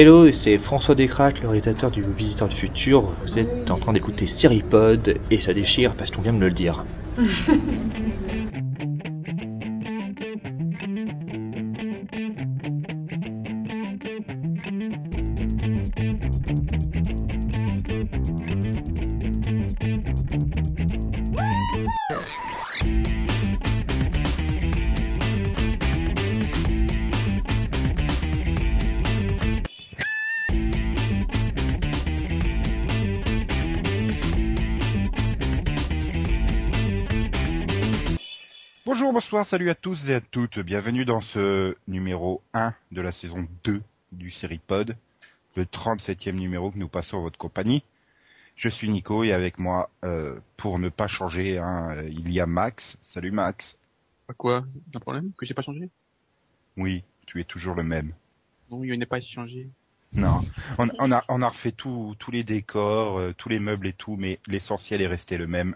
Hello, c'est François Descraques, le réalisateur du Visiteur du Futur. Vous êtes en train d'écouter Seripod et ça déchire parce qu'on vient de me le dire. salut à tous et à toutes. Bienvenue dans ce numéro 1 de la saison 2 du Seripod, le 37e numéro que nous passons en votre compagnie. Je suis Nico et avec moi, euh, pour ne pas changer, hein, il y a Max. Salut Max. Pas quoi? Un problème? Que j'ai pas changé? Oui, tu es toujours le même. Non, il n'est pas changé. Non, on, on a, on a refait tout, tous les décors, euh, tous les meubles et tout, mais l'essentiel est resté le même.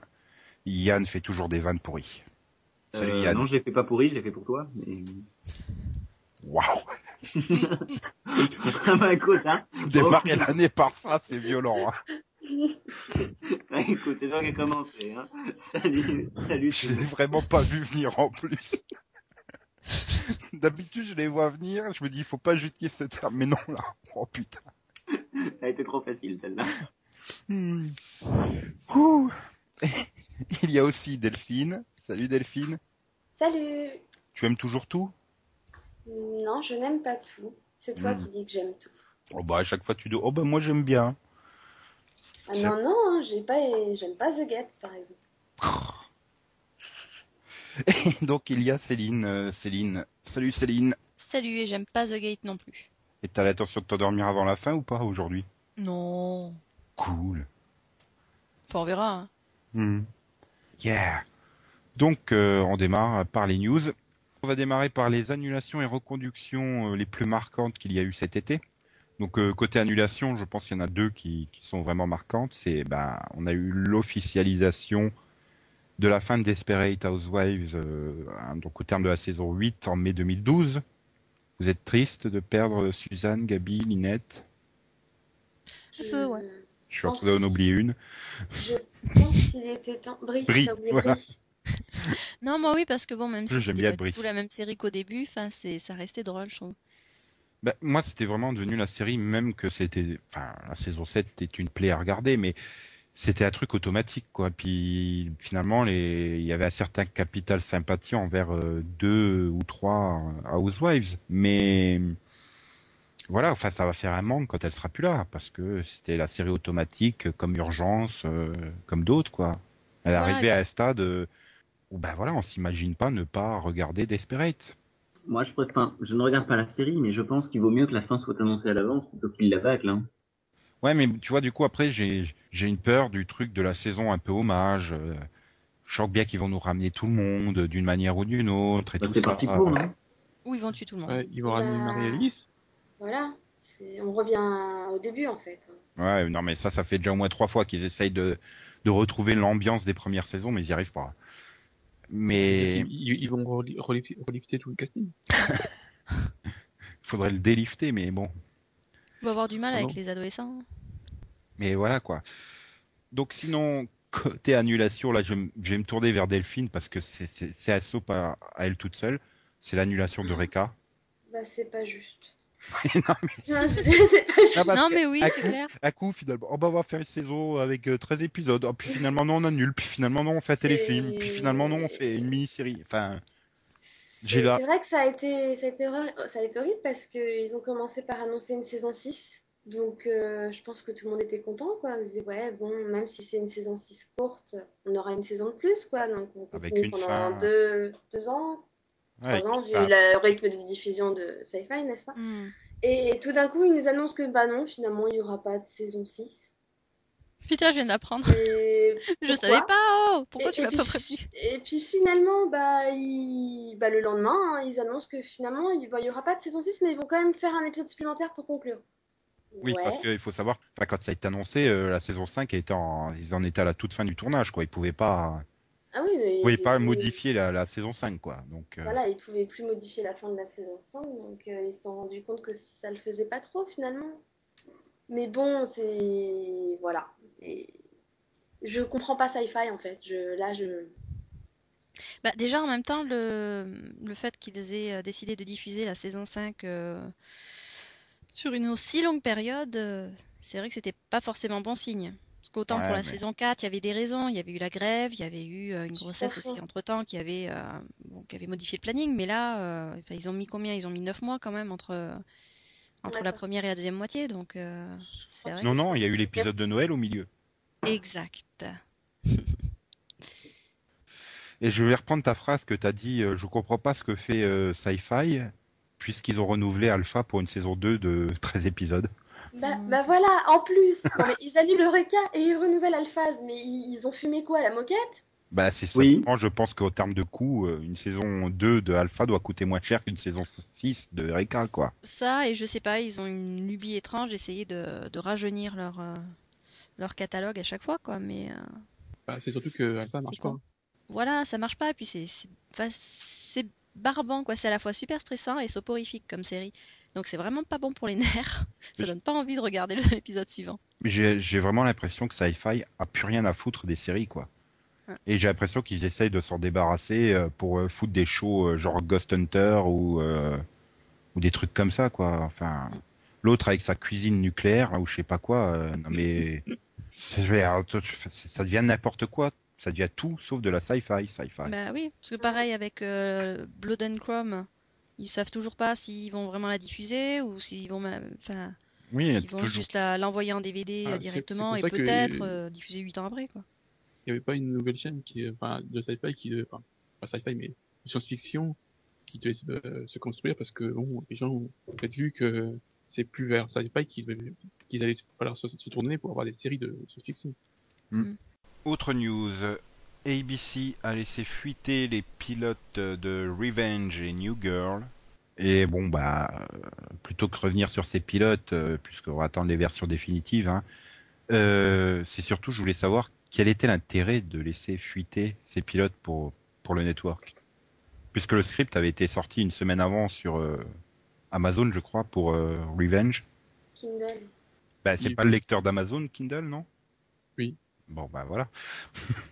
Yann fait toujours des vannes pourries. Salut Euh, Yann. Non, je l'ai fait pas pourri, je l'ai fait pour toi. Mais... Waouh ah bah écoute, hein. Démarrer l'année par ça, c'est violent. Hein. Bah, écoute, c'est toi qui a commencé, hein. Salut, salut. Je l'ai vraiment pas vu venir en plus. D'habitude, je les vois venir, je me dis, il faut pas jeter ce terme, mais non, là. Oh putain. Ça a été trop facile, celle-là. Hmm. Il y a aussi Delphine. Salut Delphine. Salut Tu aimes toujours tout? Non, je n'aime pas tout. C'est toi Hmm. qui dis que j'aime tout. Oh bah à chaque fois tu dis, oh bah moi j'aime bien. Ah non, non, hein, j'ai pas, j'aime pas The Get, par exemple. Et donc il y a Céline. euh, Céline. Salut Céline. Salut, et j'aime pas The Gate non plus. Et t'as l'intention de t'endormir avant la fin ou pas aujourd'hui? Non. Cool. Enfin, on verra. hein. Hmm. Yeah. Donc euh, on démarre par les news. On va démarrer par les annulations et reconductions euh, les plus marquantes qu'il y a eu cet été. Donc euh, côté annulation, je pense qu'il y en a deux qui, qui sont vraiment marquantes. C'est ben on a eu l'officialisation de la fin de Desperate Housewives euh, hein, donc au terme de la saison 8 en mai 2012. Vous êtes triste de perdre Suzanne, Gabi, Linette? Un peu, ouais. Je suis en pense train d'en oublier une. Je pense qu'il était temps. Brie, Brie, t'as oublié voilà. Brie. Non, moi oui, parce que bon, même si c'était pas du tout la même série qu'au début, c'est, ça restait drôle, je trouve. Bah, moi, c'était vraiment devenu la série, même que c'était, enfin, la saison 7 était une plaie à regarder, mais c'était un truc automatique, quoi. Puis, finalement, les, il y avait un certain capital sympathie envers euh, deux ou trois euh, Housewives, mais voilà, enfin, ça va faire un manque quand elle sera plus là, parce que c'était la série automatique, comme Urgence, euh, comme d'autres, quoi. Elle est Voilà, arrivée et à un stade euh, où, ben voilà, on s'imagine pas ne pas regarder Desperate. Moi, je ne regarde pas la série, mais je pense qu'il vaut mieux que la fin soit annoncée à l'avance plutôt qu'il la bâcle, hein. Ouais, mais tu vois, du coup, après, j'ai j'ai une peur du truc de la saison un peu hommage. euh, Je sens bien qu'ils vont nous ramener tout le monde euh, d'une manière ou d'une autre et Bah, tout c'est ça. parti pour, non? Ou ils vont tuer tout le monde? Ouais, ils vont ramener Bah. Marie-Alice. Voilà. On revient au début, en fait. Ouais, non, mais ça, ça fait déjà au moins trois fois qu'ils essayent de, de retrouver l'ambiance des premières saisons, mais ils n'y arrivent pas. Mais Ils, ils- ils vont reli- relif- relifter tout le casting. il faudrait le délifter, mais bon. On va avoir du mal Ah avec non. les adolescents. Mais voilà, quoi. Donc, sinon, côté annulation, là, je, vais me- je vais me tourner vers Delphine parce que c'est soap à, à elle toute seule. C'est l'annulation de Reka. Bah, c'est pas juste. non, mais Non, non, oui, à c'est coup- clair. à coup finalement oh bah on va faire une saison avec euh, 13 épisodes oh, puis finalement non on annule puis finalement non on fait un téléfilm puis finalement non on fait une mini-série enfin j'ai Et là C'est vrai que ça a été, ça a été, horri- ça a été horrible parce qu'ils ont commencé par annoncer une saison 6. Donc, euh, je pense que tout le monde était content, quoi. Ils disaient, ouais, bon, même si c'est une saison 6 courte, on aura une saison de plus, quoi. Donc, on Avec continue une pendant fin. deux, deux ans, ouais, vu le rythme de diffusion de Sci-Fi, n'est-ce pas? Hmm. Et tout d'un coup, ils nous annoncent que, bah non, finalement, il n'y aura pas de saison 6. Putain, je viens. Et Je savais pas, oh Pourquoi Et- tu m'as pas prévenu? Et puis finalement, bah, bah, le lendemain, hein, ils annoncent que finalement, il n'y aura pas de saison 6, mais ils vont quand même faire un épisode supplémentaire pour conclure. oui Ouais. parce qu'il faut savoir quand ça a été annoncé euh, la saison 5 a été en... ils en étaient à la toute fin du tournage quoi ils pouvaient pas Ah oui, mais Vous pouvez pas modifier la, la saison 5, quoi. Donc, euh, Voilà, ils pouvaient plus modifier la fin de la saison 5, donc euh, ils se sont rendus compte que ça le faisait pas trop finalement. Mais bon, c'est. Voilà. Et Je comprends pas Sci-Fi en fait. Je... Là, je. Bah, déjà, en même temps, le, le fait qu'ils aient euh, décidé de diffuser la saison 5 euh, sur une aussi longue période, euh, c'est vrai que c'était pas forcément bon signe. Parce qu'autant Ouais, pour la mais- saison 4, il y avait des raisons. Il y avait eu la grève, il y avait eu euh, une grossesse aussi entre-temps qui avait, euh, bon, qui avait modifié le planning. Mais là, euh, ils ont mis combien? Ils ont mis 9 mois quand même entre, entre la première et la deuxième moitié. Donc, euh, c'est vrai Non, non, il y a eu l'épisode de Noël au milieu. exact. Et je vais reprendre ta phrase que tu as dit, euh, je comprends pas ce que fait euh, Sci-Fi, puisqu'ils ont renouvelé Alpha pour une saison 2 de 13 épisodes. Bah, Mm. bah voilà, en plus, non, mais ils annulent le requin et ils renouvellent Alphaz, mais ils, ils ont fumé quoi, la moquette? Bah, c'est Oui. je pense qu'au terme de coût, euh, une saison 2 de Alpha doit coûter moins cher qu'une saison 6 de Eureka, quoi. Ça, et je sais pas, ils ont une lubie étrange d'essayer de, de rajeunir leur, euh, leur catalogue à chaque fois, quoi. Mais euh, Bah, c'est surtout que Alpha marche pas. voilà, ça marche pas. Et puis c'est c'est enfin, c'est barbant, quoi. C'est à la fois super stressant et soporifique comme série. Donc c'est vraiment pas bon pour les nerfs. Ça donne pas envie de regarder l'épisode suivant. J'ai vraiment l'impression que Sci-Fi a plus rien à foutre des séries, quoi. Et j'ai l'impression qu'ils essayent de s'en débarrasser euh, pour euh, foutre des shows euh, genre Ghost Hunter ou, euh, ou des trucs comme ça, quoi. Enfin, l'autre avec sa cuisine nucléaire ou je sais pas quoi. euh, non mais ça devient n'importe quoi. Ça devient tout sauf de la sci-fi, sci-fi. Bah oui, parce que pareil avec euh, Blood and Chrome, ils savent toujours pas s'ils vont vraiment la diffuser ou s'ils vont, enfin, oui, s'ils vont toujours. juste l'envoyer en DVD Ah, euh, directement et que- peut-être euh, diffuser 8 ans après, quoi. Il y avait pas une nouvelle chaîne qui, enfin, de sci-fi qui, enfin, pas sci-fi, mais science-fiction qui devait se, euh, se construire parce que, bon, les gens ont peut-être vu que c'est plus vers sci-fi qu'ils qu'ils allaient falloir se, se tourner pour avoir des séries de science-fiction. Autre news. ABC a laissé fuiter les pilotes de Revenge et New Girl. Et bon, bah, euh, plutôt que revenir sur ces pilotes, euh, puisqu'on va attendre les versions définitives, hein, euh, c'est surtout, je voulais savoir quel était l'intérêt de laisser fuiter ces pilotes pour, pour le network. Puisque le script avait été sorti une semaine avant sur euh, Amazon, je crois, pour euh, Revenge. Kindle. Bah, c'est Oui. pas le lecteur d'Amazon, Kindle, non? Oui. Bon, bah voilà.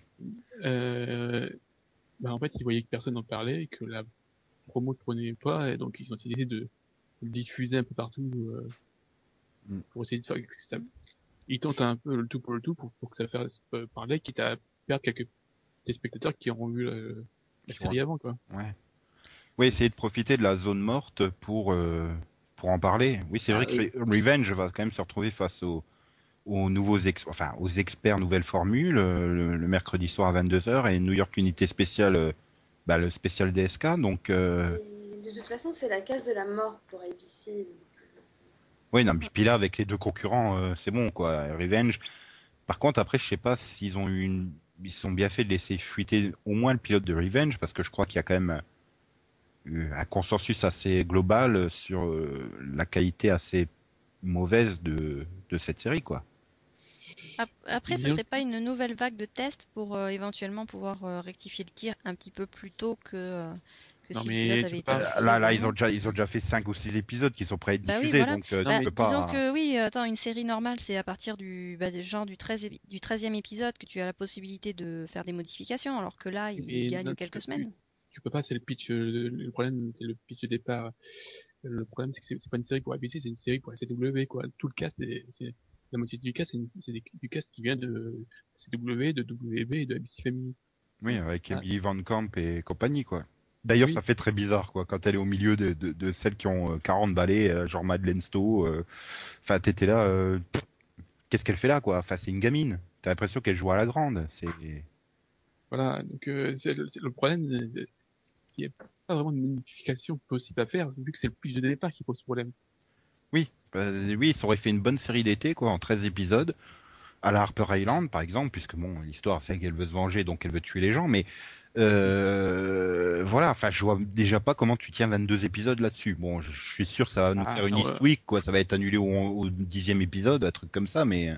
Euh, bah, en fait, ils voyaient que personne n'en parlait et que la promo ne prenait pas, et donc ils ont décidé de le diffuser un peu partout euh, Mm. pour essayer de faire que ça. Ils tentent un peu le tout pour le tout pour, pour que ça fasse euh, parler, quitte à perdre quelques spectateurs qui auront vu la série avant, quoi. Ouais. Oui, essayer de profiter de la zone morte pour euh, pour en parler. Oui, c'est Ah vrai que Revenge va quand même se retrouver face aux aux nouveaux ex enfin aux experts nouvelle formule euh, le, le mercredi soir à 22h et New York Unité spéciale euh, bah, le spécial DSK donc euh, de toute façon, c'est la case de la mort pour ABC. oui non mais puis là avec les deux concurrents euh, c'est bon quoi Revenge par contre après je sais pas s'ils ont eu une ils sont bien fait de laisser fuiter au moins le pilote de Revenge parce que je crois qu'il y a quand même un consensus assez global sur la qualité assez mauvaise de, de cette série quoi. Ap- Après, ce serait pas une nouvelle vague de tests pour euh, éventuellement pouvoir euh, rectifier le tir un petit peu plus tôt que, euh, que Non, si le mais pilote tu avait été diffusé Là, là, ils ont déjà, ils ont déjà fait 5 ou 6 épisodes qui sont prêts à être Bah oui, diffusés, voilà. donc euh, Non, tu mais peux Disons que oui, attends, une série normale, c'est à partir du bah, genre du 13 épi- du 13e épisode que tu as la possibilité de faire des modifications, alors que là, il Mais gagne là, tu quelques peux semaine. plus. Tu peux pas, c'est le pitch. Le, le problème, c'est le pitch de départ. Le problème, c'est que c'est pas une série pour ABC, c'est une série pour CW, quoi. Tout le cast, c'est- la moitié du cast, c'est du cast qui vient de CW, de WB et de ABC Family. Oui, avec Ah. Emily Van Camp et compagnie, quoi. D'ailleurs, Oui. ça fait très bizarre, quoi, quand elle est au milieu de, de, de celles qui ont euh, 40 balais, euh, genre Madeleine Stowe. euh, Enfin, t'étais là. euh, Qu'est-ce qu'elle fait là, quoi? Enfin, c'est une gamine. T'as l'impression qu'elle joue à la grande. C'est. Voilà, donc euh, c'est le, le problème, euh, il n'y a pas vraiment de modification possible à faire, vu que c'est le pitch de départ qui pose problème. Oui, oui, ça aurait fait une bonne série d'été, quoi, en 13 épisodes. À la Harper Island, par exemple, puisque bon, l'histoire, c'est qu'elle veut se venger, donc elle veut tuer les gens, mais euh, voilà, enfin, je vois déjà pas comment tu tiens 22 épisodes là-dessus. Bon, je, je suis sûr que ça va nous Ah, faire une ouais. East Week, quoi, ça va être annulé au, dixième épisode, un truc comme ça, mais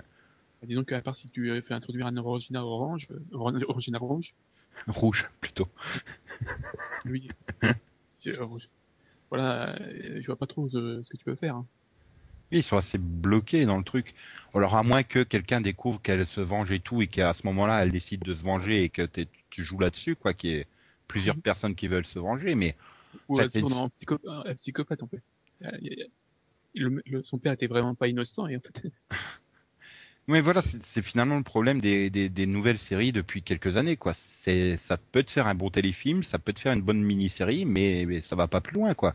Disons qu'à part si tu euh, fais introduire un originaire orange, euh, ori- originaire rouge, Rouge, plutôt. Euh, je- voilà, euh, je vois pas trop ce, ce que tu peux faire. hein. Oui, ils sont assez bloqués dans le truc. Alors à moins que quelqu'un découvre qu'elle se venge et tout, et qu'à ce moment-là, elle décide de se venger et que tu joues là-dessus, quoi, qu'il y ait plusieurs personnes qui veulent se venger, mais Ou Ça, elle tourne en un psychopathe en fait. Euh, le- le- son père était vraiment pas innocent et en fait, Mais voilà, c'est finalement le problème des, des, des nouvelles séries depuis quelques années, quoi. Ça peut te faire un bon téléfilm, ça peut te faire une bonne mini-série, mais, mais ça va pas plus loin, quoi.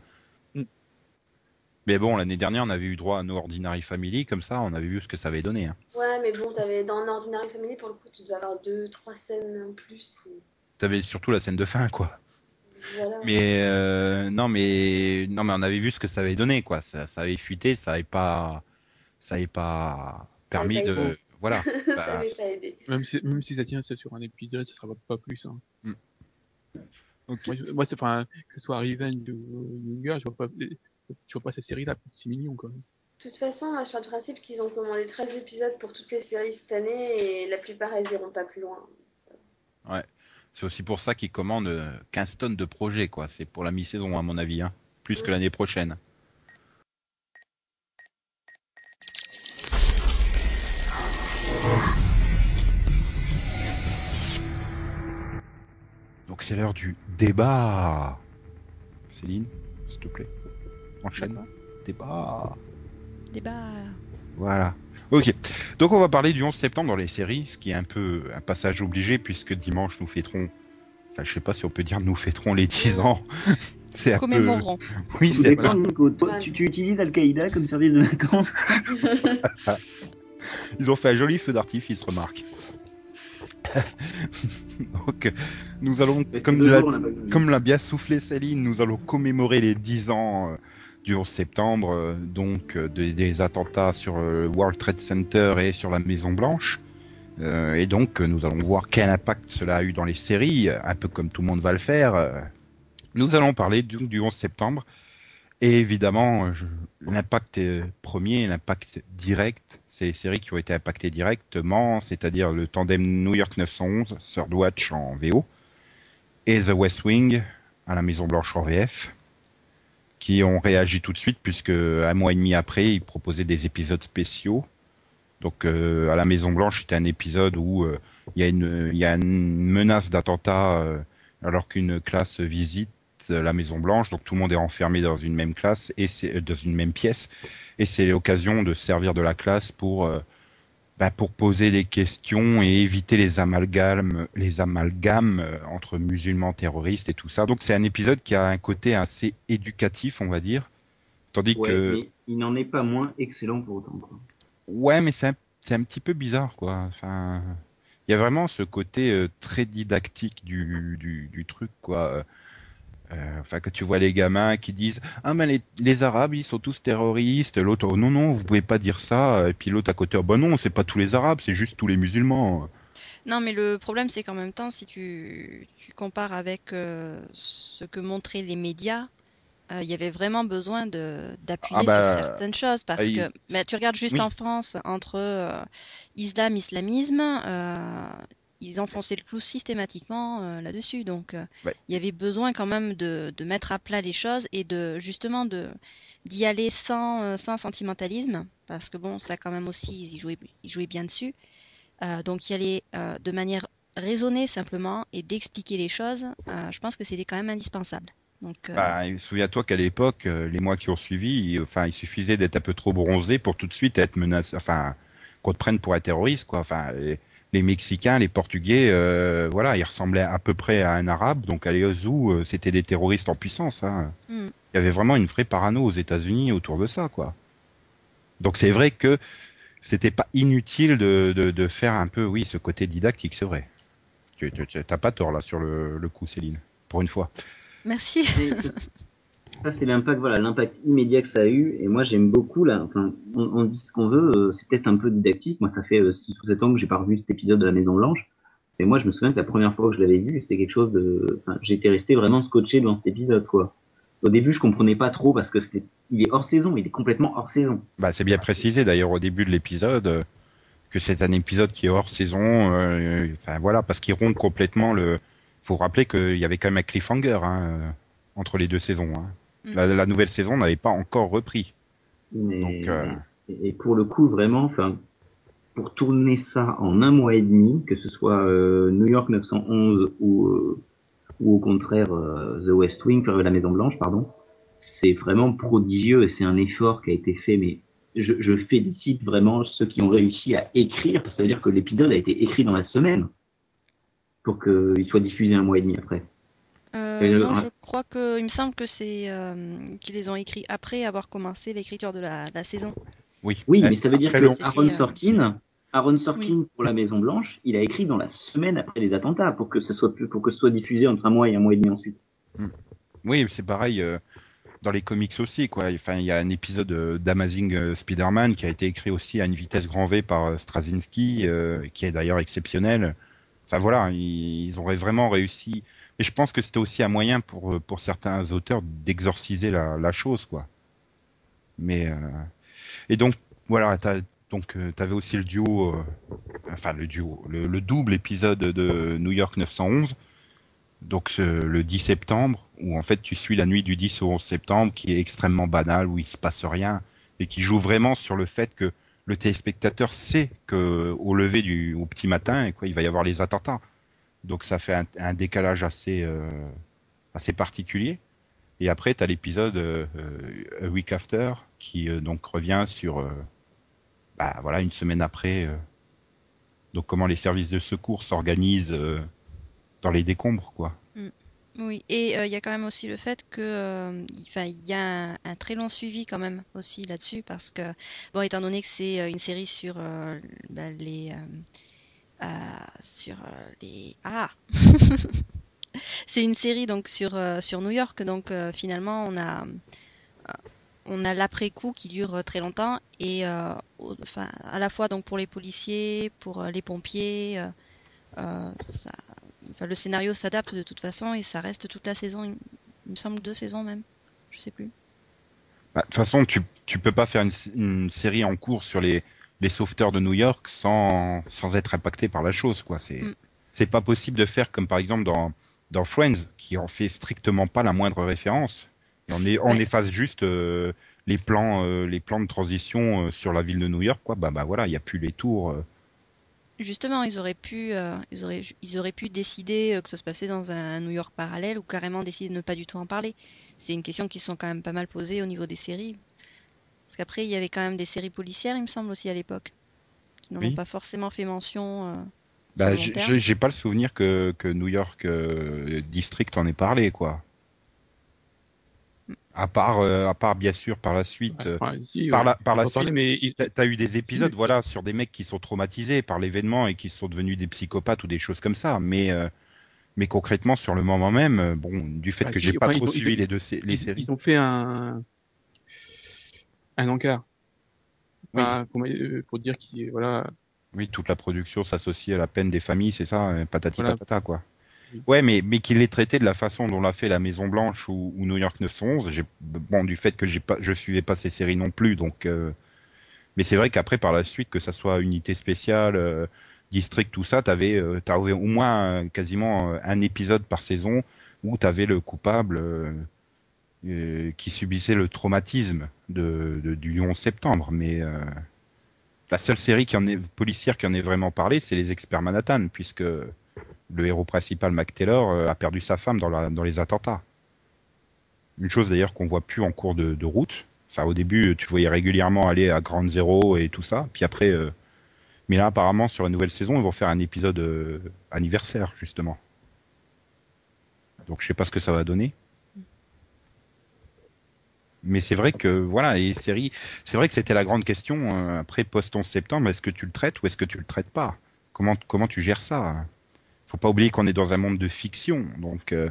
Mm. Mais bon, l'année dernière, on avait eu droit à No Ordinary Family, comme ça, on avait vu ce que ça avait donné. Hein. Ouais, mais bon, t'avais dans Ordinary Family, pour le coup, tu dois avoir deux, trois scènes en plus. et T'avais surtout la scène de fin, quoi. Voilà. Mais euh, non, mais non, mais on avait vu ce que ça avait donné, quoi. Ça, ça avait fuité, ça avait pas, ça avait pas permis pas de, voilà. ça Bah, m'avait pas aidé. même si, même si ça tient ça sur un épisode, ça sera pas plus. Hein. ok. Moi, moi c'est enfin que ce soit Revenge ou Younger, je vois pas, je vois pas cette série-là pour 6 millions quoi. De toute façon, moi, je pars du principe qu'ils ont commandé 13 épisodes pour toutes les séries cette année et la plupart, elles iront pas plus loin. C'est aussi pour ça qu'ils commandent euh, 15 tonnes de projets, quoi. C'est pour la mi-saison, à mon avis, hein. Plus que l'année prochaine. Donc c'est l'heure du débat. Céline, s'il te plaît. Enchaîne. Débat. Débat. Voilà. Ok. Donc on va parler du 11 septembre dans les séries, ce qui est un peu un passage obligé puisque dimanche nous fêterons. Enfin, je sais pas si on peut dire nous fêterons les 10 ans. c'est un peu. Oui, c'est dépend, Nico. Toi, Ouais. tu, tu utilises Al-Qaïda comme service de vacances Ils ont fait un joli feu d'artifice, remarque. Donc, nous allons, comme l'a comme l'a bien soufflé Céline, nous allons commémorer les 10 ans euh, du 11 septembre, euh, donc euh, des, attentats sur euh, le World Trade Center et sur la Maison Blanche. Et donc, nous allons voir quel impact cela a eu dans les séries, un peu comme tout le monde va le faire. Nous allons parler du, du 11 septembre. Et évidemment, l'impact premier, l'impact direct, c'est les séries qui ont été impactées directement, c'est-à-dire le tandem New York 911, Third Watch en VO, et The West Wing à la Maison Blanche en VF, qui ont réagi tout de suite puisque un mois et demi après, ils proposaient des épisodes spéciaux. Donc euh, à la Maison Blanche, c'était un épisode où euh, il y a une menace d'attentat euh, alors qu'une classe visite la Maison Blanche, donc tout le monde est enfermé dans une même classe et c'est dans une même pièce et c'est l'occasion de servir de la classe pour bah, pour poser des questions et éviter les amalgames, les amalgames euh, entre musulmans terroristes et tout ça. Donc c'est un épisode qui a un côté assez éducatif, on va dire. Tandis Ouais, que mais il n'en est pas moins excellent pour autant. Quoi. ouais, mais c'est un, c'est un petit peu bizarre, quoi. Enfin, il y a vraiment ce côté euh, très didactique du, du, du truc, quoi. Euh, enfin, que tu vois les gamins qui disent ah mais les, les Arabes ils sont tous terroristes. L'autre oh, non non vous pouvez pas dire ça. Et puis l'autre à côté bah non c'est pas tous les Arabes c'est juste tous les musulmans. Non, mais le problème, c'est qu'en même temps, si tu, tu compares avec euh, ce que montraient les médias, euh, il y avait vraiment besoin de d'appuyer Ah bah, sur certaines choses parce que mais tu regardes juste oui. en France entre islam, islamisme, ils enfonçaient le clou systématiquement euh, là-dessus. Donc, euh, Ouais. il y avait besoin quand même de, de mettre à plat les choses et de justement de d'y aller sans, euh, sans sentimentalisme parce que bon, ça quand même aussi, ils jouaient, ils jouaient bien dessus. Euh, donc y aller de manière raisonnée simplement et d'expliquer les choses, je pense que c'était quand même indispensable. Donc, Bah, souviens-toi qu'à l'époque les mois qui ont suivi il- enfin il suffisait d'être un peu trop bronzé pour tout de suite être menacé enfin qu'on te prenne pour un terroriste quoi. Enfin les Mexicains les Portugais euh, voilà ils ressemblaient à peu près à un Arabe donc à Ozu euh, c'était des terroristes en puissance. Hein. hmm. il y avait vraiment une vraie parano aux États-Unis autour de ça, quoi. Donc c'est vrai que c'était pas inutile de, de, de faire un peu, oui, ce côté didactique, c'est vrai. Tu t'as pas tort là sur le, le coup, Céline, pour une fois. merci. Ça, c'est l'impact, voilà, l'impact immédiat que ça a eu. Et moi, j'aime beaucoup, là, enfin, on, dit ce qu'on veut, euh, c'est peut-être un peu didactique. Moi, ça fait 6 ou 7 ans que j'ai pas revu cet épisode de la Maison Blanche. Et moi, je me souviens que la première fois que je l'avais vu, c'était quelque chose de, j'étais resté vraiment scotché devant cet épisode, quoi. Au début, je comprenais pas trop parce que c'était, il est hors saison, il est complètement hors saison. Bah, c'est bien précisé d'ailleurs au début de l'épisode euh, que c'est un épisode qui est hors saison. euh, Enfin voilà, parce qu'il rompt complètement le faut rappeler qu'il y avait quand même un cliffhanger hein, euh, entre les deux saisons. Hein. Mm. La, la nouvelle saison n'avait pas encore repris. Mais- Donc, euh, et, pour le coup, vraiment, enfin, pour tourner ça en un mois et demi, que ce soit euh, New York 911 ou, euh, ou au contraire euh, The West Wing, euh, la Maison Blanche, pardon, c'est vraiment prodigieux et c'est un effort qui a été fait. Mais je, je félicite vraiment ceux qui ont réussi à écrire, parce que ça veut dire que l'épisode a été écrit dans la semaine pour qu'il soit diffusé un mois et demi après. Euh, le- non, je crois que il me semble que c'est euh, qu'ils les ont écrits après avoir commencé l'écriture de la, la saison. oui. Oui, Euh, mais ça veut dire après que Aaron euh, Sorkin, Aaron Sorkin pour la Maison Blanche, il a écrit dans la semaine après les attentats pour que ce soit plus, pour que ce soit diffusé entre un mois et un mois et demi ensuite. Oui, c'est pareil euh, dans les comics aussi, quoi. Enfin, il y a un épisode euh, d'Amazing euh, Spider-Man qui a été écrit aussi à une vitesse grand V par euh, Straczynski, euh, qui est d'ailleurs exceptionnel. Enfin voilà, ils, ils auraient vraiment réussi. Et je pense que c'était aussi un moyen pour euh, pour certains auteurs d'exorciser la, chose, quoi. Mais euh, et donc voilà, donc euh, t'avais aussi le duo, euh, enfin le duo, le, le double épisode de New York 911 donc le 10 septembre, où en fait tu suis la nuit du 10 au 11 septembre, qui est extrêmement banale, où il se passe rien, et qui joue vraiment sur le fait que le téléspectateur sait que au lever du au petit matin, quoi, il va y avoir les attentats. Donc ça fait un, décalage assez euh, assez particulier. Et après, tu as l'épisode euh, euh, A Week After, qui donc revient sur bah, voilà une semaine après. donc comment les services de secours s'organisent dans les décombres, quoi. Oui, et il y a quand même aussi le fait que, il- y a un, très long suivi quand même aussi là-dessus parce que, bon, étant donné que c'est une série sur bah, les, sur euh, les, ah, c'est une série donc sur euh, sur New York, donc euh, finalement on a euh, on a l'après-coup qui dure euh, très longtemps. Et euh, à la fois donc pour les policiers, pour euh, les pompiers, euh, euh, ça, enfin, le scénario s'adapte de toute façon et ça reste toute la saison, il, me semble deux saisons même, je sais plus. Bah, De toute façon, tu tu peux pas faire une série en cours sur les les sauveteurs de New York sans sans être impacté par la chose, quoi. C'est Mm. c'est pas possible de faire comme par exemple dans dans Friends, qui en fait strictement pas la moindre référence. Et on est on Ouais. efface juste euh, les plans euh, les plans de transition euh, sur la ville de New York, quoi. Bah bah voilà, il y a plus les tours. Justement, ils auraient pu, ils auraient, ils auraient pu décider que ça se passait dans un New York parallèle ou carrément décider de ne pas du tout en parler. C'est une question qui sont quand même pas mal posées au niveau des séries. Parce qu'après, il y avait quand même des séries policières, il me semble aussi à l'époque, qui n'en Oui. ont pas forcément fait mention. euh, Bah, j'ai- pas le souvenir que, que New York euh, District en ait parlé, quoi. À part, euh, à part bien sûr par la suite, euh, Enfin, si, par ouais, la, par la suite, mais t'as- eu des épisodes, Si. voilà, sur des mecs qui sont traumatisés par l'événement et qui sont devenus des psychopathes ou des choses comme ça. Mais, euh, mais concrètement, sur le moment même, bon, du fait Ah, que si, j'ai pas ils trop suivi ils les deux sé- les ils, séries. ils ont fait un un encart. Oui. Enfin, pour, euh, pour dire qu'il voilà Oui, toute la production s'associe à la peine des familles, c'est ça, euh, patati Voilà. patata, quoi. Oui. Ouais, mais, mais qu'il l'ait traité de la façon dont l'a fait la Maison Blanche ou, ou New York 911, j'ai, bon, du fait que j'ai pas, je suivais pas ces séries non plus, donc, euh, mais c'est vrai qu'après, par la suite, que ça soit unité spéciale, euh, district, tout ça, t'avais, euh, t'avais au moins quasiment un épisode par saison où t'avais le coupable, qui subissait le traumatisme de, du 11 septembre, mais, euh, la seule série qui en est policière qui en ait vraiment parlé, c'est les experts Manhattan, puisque le héros principal, Mac Taylor, euh, a perdu sa femme dans, les attentats. Une chose d'ailleurs qu'on voit plus en cours de, route. Enfin, au début, tu voyais régulièrement aller à Grande Zéro et tout ça. Puis après, euh, mais là, apparemment, sur la nouvelle saison, ils vont faire un épisode anniversaire, justement. Donc, je sais pas ce que ça va donner. Mais c'est vrai que voilà, les séries, c'est vrai que c'était la grande question euh, après post 11 septembre. Est-ce que tu le traites ou est-ce que tu le traites pas? Comment comment tu gères ça? Faut pas oublier qu'on est dans un monde de fiction, donc euh,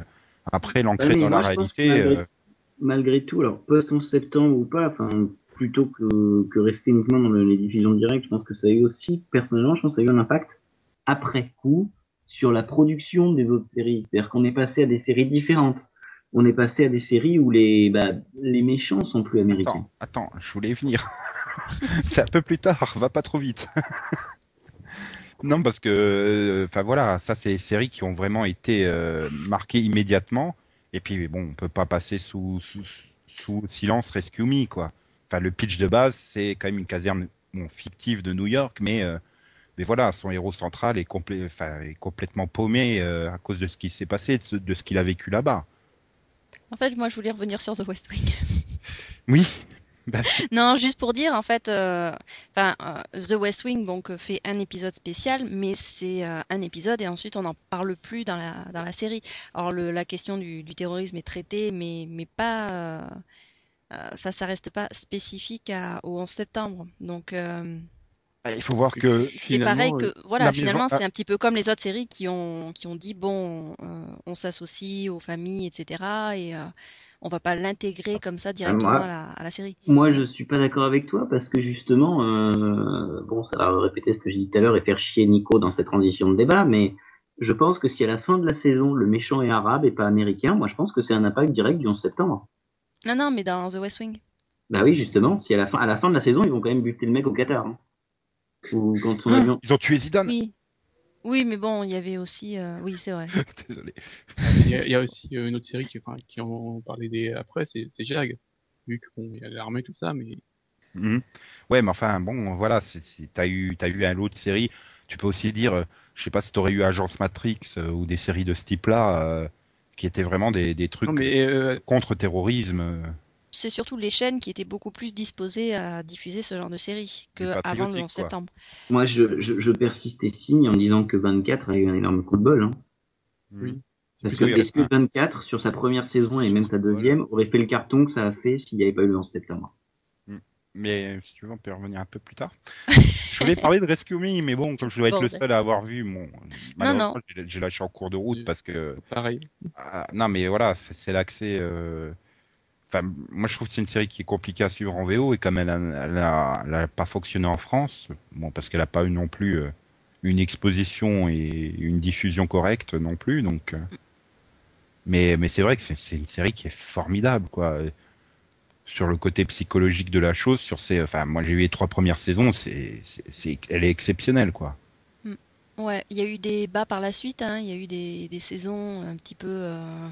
après l'ancrer Ouais, dans la réalité. malgré- euh, malgré tout, alors post 11 septembre ou pas, enfin plutôt que, que rester uniquement dans le- les diffusions directes, je pense que ça a eu aussi, personnellement, je pense que ça a eu un impact après coup sur la production des autres séries. C'est-à-dire qu'on est passé à des séries différentes. On est passé à des séries où les, bah, les méchants sont plus américains. Attends, je voulais venir. c'est un peu plus tard, va pas trop vite. Non, parce que, euh, enfin voilà, ça c'est des séries qui ont vraiment été euh, marquées immédiatement. Et puis bon, on peut pas passer sous, sous, silence Rescue Me, quoi. Enfin, le pitch de base, c'est quand même une caserne fictive de New York, mais euh, mais voilà, son héros central est, est complètement paumé à cause de ce qui s'est passé, de ce qu'il a vécu là-bas. En fait, moi, je voulais revenir sur The West Wing. Oui. Bah, Non, juste pour dire, en fait, euh, euh, The West Wing donc euh, fait un épisode spécial, mais c'est euh, un épisode et ensuite on n'en parle plus dans la dans la série. Alors le, la question du, du terrorisme est traitée, mais mais pas, enfin, ça reste pas spécifique à, au 11 septembre. Donc il faut voir que c'est pareil euh, que voilà, la maison- finalement c'est un petit peu comme les autres séries qui ont qui ont dit bon, euh, on s'associe aux familles, etc. Et euh, on va pas l'intégrer comme ça directement moi- à la, à la série. Moi, je suis pas d'accord avec toi parce que justement, euh, bon, ça va répéter ce que j'ai dit tout à l'heure et faire chier Nico dans cette transition de débat, mais je pense que si à la fin de la saison, le méchant est arabe et pas américain, moi, je pense que c'est un impact direct du 11 septembre. Non, non, mais dans The West Wing. Bah oui, justement, si à la fin, à la fin de la saison, ils vont quand même buter le mec au Qatar. hein. Ou quand son Ah. avion. ils ont tué Zidane. Oui. Oui, mais bon, il y avait aussi. euh, Oui, c'est vrai. Désolé. Il y, a, il y a aussi euh, une autre série qui, enfin, qui en parlait des après, c'est Jag. Vu qu'il y a l'armée, tout ça, mais Mhm. Ouais, mais enfin, bon, voilà, t'as eu, t'as eu un autre série. Tu peux aussi dire, euh, je sais pas si t'aurais eu Agence Matrix euh, ou des séries de ce type-là, euh, qui étaient vraiment des, des trucs non, mais euh, contre terrorisme. C'est surtout les chaînes qui étaient beaucoup plus disposées à diffuser ce genre de série Des que avant le patriotiques, 11 quoi. septembre. Moi, je, je, je persiste et signe en disant que 24 a eu un énorme coup de bol. Hein. Oui. Parce que est-ce que ouais. 24, sur sa première saison et même sa deuxième, aurait fait le carton que ça a fait s'il n'y avait pas eu le 11 septembre Mais euh, si tu veux, on peut y revenir un peu plus tard. je voulais parler de Rescue Me, mais bon, comme je dois être Bon, le ben. seul à avoir vu, mon, j'ai- lâché en cours de route parce que pareil. Ah, non, mais voilà, c'est c'est l'accès. euh, Enfin, moi, je trouve que c'est une série qui est compliquée à suivre en VO et comme elle a, elle a, elle a pas fonctionné en France, bon, parce qu'elle a pas eu non plus euh, une exposition et une diffusion correcte non plus, donc. euh, Mais, c'est vrai que c'est une série qui est formidable, quoi. Sur le côté psychologique de la chose, sur ces, enfin, moi j'ai vu les trois premières saisons, c'est, elle est exceptionnelle, quoi. Ouais, il y a eu des bas par la suite, hein. Il y a eu des, des saisons un petit peu euh,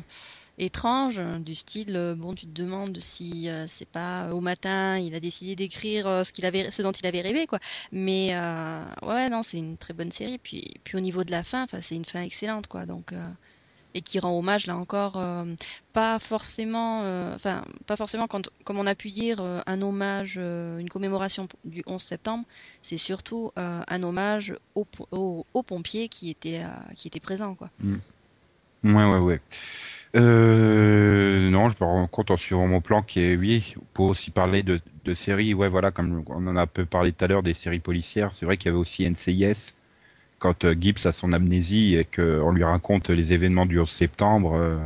étranges, hein, du style, euh, bon, tu te demandes si euh, c'est pas au matin, il a décidé d'écrire euh, ce qu'il avait, ce dont il avait rêvé, quoi. Mais euh, ouais, non, c'est une très bonne série. Puis, puis au niveau de la fin, c'est une fin excellente, quoi. Donc, euh, et qui rend hommage là encore, euh, pas forcément, euh, enfin, pas forcément comme on a pu dire, euh, un hommage, euh, une commémoration du 11 septembre. C'est surtout euh, un hommage aux, aux, pompiers qui étaient, euh, qui étaient présents, quoi. Ouais, ouais, ouais. Euh, non, je me rends compte en suivant mon plan qui est, oui, pour aussi parler de, de séries, ouais, voilà, comme on en a un peu parlé tout à l'heure des séries policières, c'est vrai qu'il y avait aussi NCIS, quand euh, Gibbs a son amnésie et qu'on lui raconte les événements du 11 septembre. euh,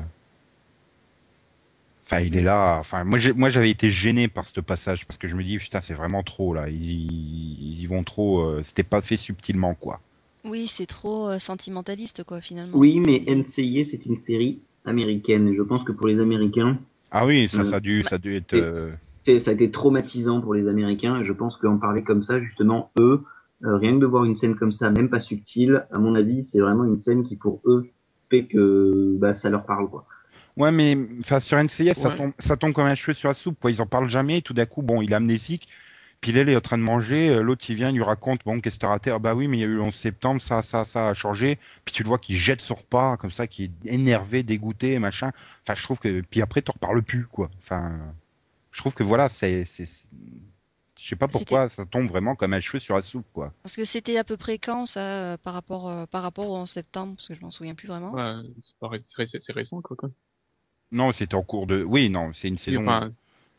Enfin, il est là. Enfin, moi, j'avais été gêné par ce passage parce que je me dis, putain, c'est vraiment trop là. Ils, ils y vont trop. euh, C'était pas fait subtilement, quoi. Oui, c'est trop euh, sentimentaliste, quoi, finalement. Oui, mais NCIS, c'est une série américaine. Et je pense que pour les Américains, Ah oui, ça, Euh, ça a dû, ça a dû être. euh, ça a été traumatisant pour les Américains. Et je pense qu'en parler comme ça, justement, eux, euh, rien que de voir une scène comme ça, même pas subtile, à mon avis, c'est vraiment une scène qui, pour eux, fait que bah, ça leur parle. quoi. Ouais, mais enfin sur NCIS, ça tombe, ça tombe comme un cheveu sur la soupe. Quoi. Ils en parlent jamais. Et tout d'un coup, bon, il est amnésique. Il est en train de manger. euh, L'autre, il vient, il lui raconte, bon, qu'est-ce que t'as raté? Ah bah oui, mais il y a eu le 11 septembre, ça, ça, ça a changé. Puis tu le vois qu'il jette son repas comme ça, qui est énervé, dégoûté, machin. Enfin, je trouve que. Puis après, t'en reparles plus, quoi. Enfin, je trouve que voilà, c'est, je sais pas pourquoi ça tombe vraiment comme un cheveu sur la soupe, quoi. Parce que c'était à peu près quand, ça, euh, par rapport, euh, par rapport au 11 septembre, parce que je m'en souviens plus vraiment. Ouais, c'est ré- récent, quoi. quoi. Non, c'était en cours de. Oui, non, c'est une saison. enfin,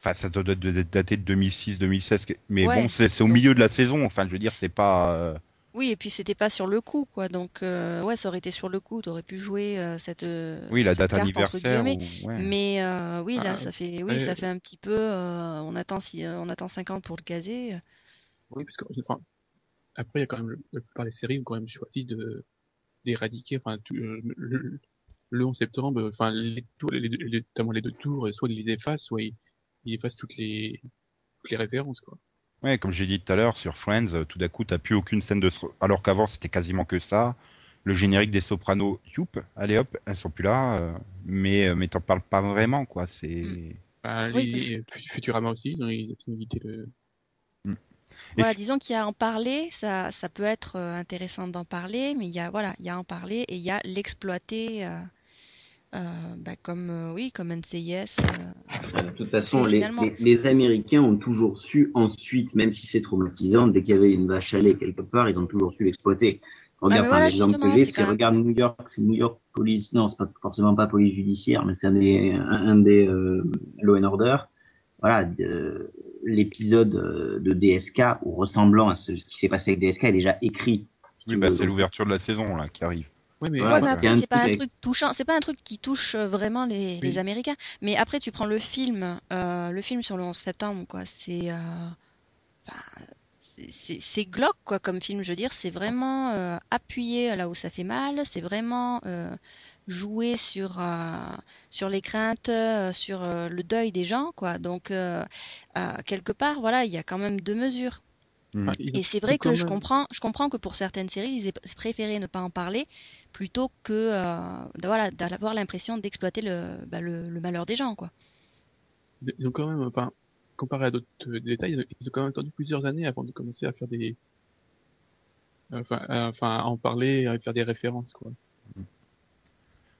Enfin, ça doit dater de, dater de 2006-2016. Mais Ouais. bon, c'est au milieu de la saison. Enfin, je veux dire, c'est pas. euh, Oui, et puis c'était pas sur le coup, quoi. Donc, euh, ouais, ça aurait été sur le coup, t'aurais pu jouer euh, cette, Oui, la cette date carte, anniversaire. guillemets. ou- ouais. Mais euh, oui, là, Ah, ça fait, oui, ouais. ça fait un petit peu. euh, on attend si, on attend 50 pour le caser. oui, parce que enfin, après, il y a quand même le- la plupart des séries ont quand même choisi de d'éradiquer, enfin, tout, euh, le, le 11 septembre, enfin, les tours, les, les- notamment les deux tours, soit ils les effacent, soit ils, ils effacent toutes les toutes les références, quoi. Ouais, comme j'ai dit tout à l'heure, sur Friends, euh, tout d'un coup, t'as plus aucune scène de... Alors qu'avant, c'était quasiment que ça. Le générique des Sopranos, youp, allez hop, elles sont plus là. euh, mais euh, mais t'en parles pas vraiment, quoi. C'est... Bah, Oui, les Futurama aussi, ils ont ils ont évité le. Voilà, disons qu'il y a à en parler, ça, ça peut être intéressant d'en parler, mais il y a, voilà, il y a à en parler et il y a l'exploiter, euh, euh, bah, comme, euh, oui, comme NCIS. euh, De toute façon, les, Finalement. les, les Américains ont toujours su ensuite, même si c'est traumatisant, dès qu'il y avait une vache à lait quelque part, ils ont toujours su l'exploiter. Regarde, enfin, voilà, l'exemple que j'ai, c'est même- regarde New York, c'est New York Police, non, c'est pas forcément pas police judiciaire, mais c'est un des, un, un des euh, Law and Order. Voilà, de- l'épisode de DSK, ou ressemblant à ce, ce qui s'est passé avec DSK, est déjà écrit. si Oui, bah, c'est l'ouverture de la saison, là, qui arrive. Ouais, mais. Ouais, après, c'est pas un truc touchant, c'est pas un truc qui touche euh, vraiment les, les Oui. Américains. Mais après, tu prends le film, euh, le film sur le 11 septembre, quoi. C'est, euh, enfin, c'est- glauque, quoi, comme film. Je veux dire, c'est vraiment euh, appuyé là où ça fait mal. C'est vraiment euh, jouer sur euh, sur les craintes, sur euh, le deuil des gens, quoi. Donc euh, euh, quelque part, voilà, il y a quand même deux mesures. Ah, ils ont- Et c'est vrai que je comprends, je comprends que pour certaines séries, ils aient préféré ne pas en parler plutôt que euh, voilà, d'avoir l'impression d'exploiter le, bah, le, le malheur des gens, quoi. Ils ont quand même, enfin, comparé à d'autres euh, détails, ils ont, ils ont quand même attendu plusieurs années avant de commencer à faire des, enfin, à en parler, à faire des références, quoi.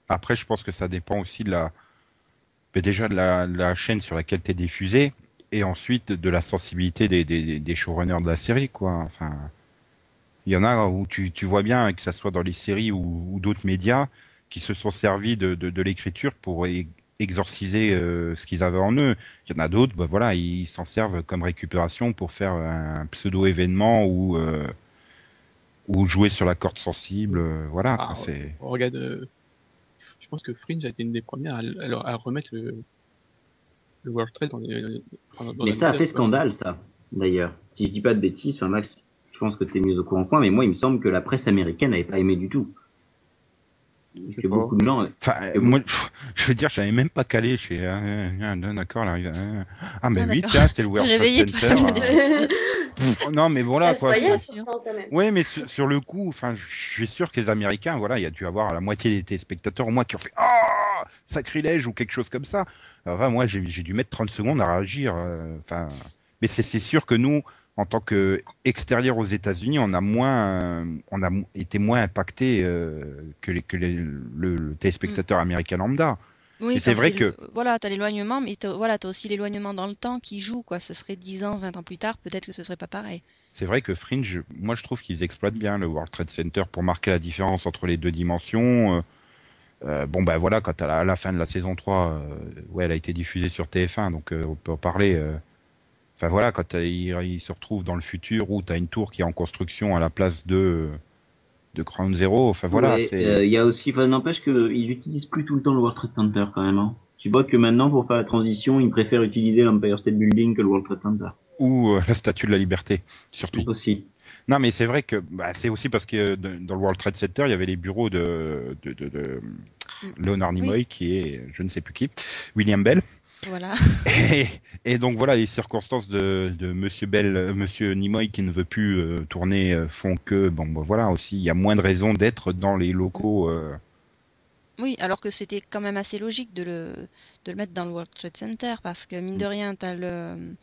Après, je pense que ça dépend aussi de la, mais déjà de la, de la chaîne sur laquelle t'es diffusé, et ensuite de la sensibilité des, des, des showrunners de la série, quoi. Enfin, il y en a où tu, tu vois bien, que ça soit dans les séries ou, ou d'autres médias, qui se sont servis de, de, de l'écriture pour exorciser euh, ce qu'ils avaient en eux. Il y en a d'autres, bah voilà, ils s'en servent comme récupération pour faire un pseudo événement ou euh, ou jouer sur la corde sensible, euh, voilà. Ah, c'est On regarde, euh, je pense que Fringe a été une des premières à, à- à remettre le, le World Trade dans les, dans, dans Mais ça a fait scandale, ça, d'ailleurs. Si je dis pas de bêtises, enfin, Max, pense que tu es mieux au courant que moi, mais moi, il me semble que la presse américaine n'avait pas aimé du tout. Que beaucoup de gens. Enfin, moi, pff, je veux dire, j'avais même pas calé. Je suis, ah, ah, ah, d'accord, là, ah, ah, mais Ah, oui, tiens, c'est le World Trade hein. non, mais voilà, quoi. Ouais, mais sur, sur le coup, enfin, je suis sûr que les Américains, voilà, il y a dû avoir la moitié des téléspectateurs au moins qui ont fait ah sacrilège ou quelque chose comme ça. Alors, enfin, moi, j'ai dû mettre 30 secondes à réagir. euh, Enfin, mais c'est sûr que nous, en tant que extérieur aux États-Unis, on a moins, euh, on a mo- été moins impacté euh, que, les, que les- le, le téléspectateur américain lambda. Oui, c'est vrai le- que- voilà, t'as l'éloignement, mais t'as, voilà, t'as aussi l'éloignement dans le temps qui joue, quoi. Ce serait 10 ans, 20 ans plus tard, peut-être que ce serait pas pareil. C'est vrai que Fringe, moi je trouve qu'ils exploitent bien le World Trade Center pour marquer la différence entre les deux dimensions. Euh, bon ben voilà, quand à la, à la fin de la saison 3, euh, ouais, elle a été diffusée sur TF1, donc on peut en parler. Enfin voilà, quand il, il se retrouve dans le futur où tu as une tour qui est en construction à la place de de Ground Zero, enfin voilà, euh, Il y a aussi, enfin, n'empêche qu'ils utilisent plus tout le temps le World Trade Center quand même. Hein. Tu vois que maintenant, pour faire la transition, ils préfèrent utiliser l'Empire State Building que le World Trade Center. ou euh, la Statue de la Liberté surtout. Aussi. Non, mais c'est vrai que bah, c'est aussi parce que euh, dans le World Trade Center, il y avait les bureaux de, de, de, de Leonard Nimoy, qui est je ne sais plus qui, William Bell. Voilà. Et, et donc voilà, les circonstances de, de Monsieur Bell, euh, Monsieur Nimoy qui ne veut plus euh, tourner euh, font que bon, bah, voilà aussi, il y a moins de raisons d'être dans les locaux. euh, Oui, alors que c'était quand même assez logique de le, de le mettre dans le World Trade Center, parce que mine de rien, t'as le,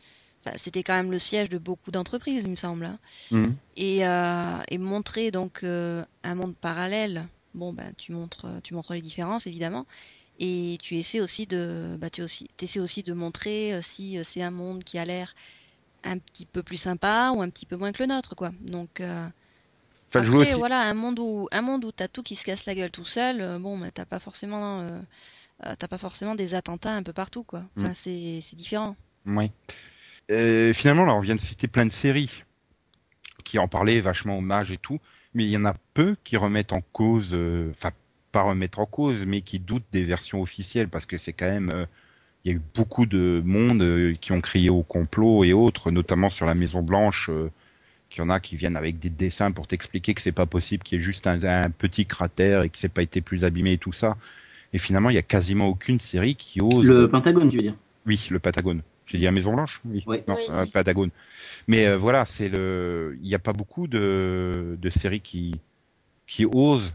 enfin, c'était quand même le siège de beaucoup d'entreprises, il me semble. hein. Mhm. Et, et montrer donc un monde parallèle, bon ben tu montres, tu montres les différences évidemment, et tu essaies aussi de, bah, tu aussi, essaies aussi de montrer euh, si euh, c'est un monde qui a l'air un petit peu plus sympa ou un petit peu moins que le nôtre, quoi. Donc euh, Enfin, je veux après, aussi. voilà, un monde où un monde où t'as tout qui se casse la gueule tout seul, bon, bah, t'as pas forcément, euh, t'as pas forcément des attentats un peu partout, quoi. Enfin, c'est c'est différent. Oui. Euh, finalement, là, on vient de citer plein de séries qui en parlaient vachement hommage et tout, mais il y en a peu qui remettent en cause, euh, enfin pas remettre en cause, mais qui doutent des versions officielles parce que c'est quand même, euh, il y a eu beaucoup de monde euh, qui ont crié au complot et autres, notamment sur la Maison Blanche. Euh, qu'il y en a qui viennent avec des dessins pour t'expliquer que c'est pas possible qu'il y ait juste un, un petit cratère et que c'est pas été plus abîmé et tout ça. Et finalement, il y a quasiment aucune série qui ose. Le Pentagone, tu veux dire? Oui, le Patagone. J'ai dit la Maison Blanche, oui. Oui. Non, Oui. euh, Pentagone. Mais euh, voilà, c'est le. Il n'y a pas beaucoup de, de séries qui qui osent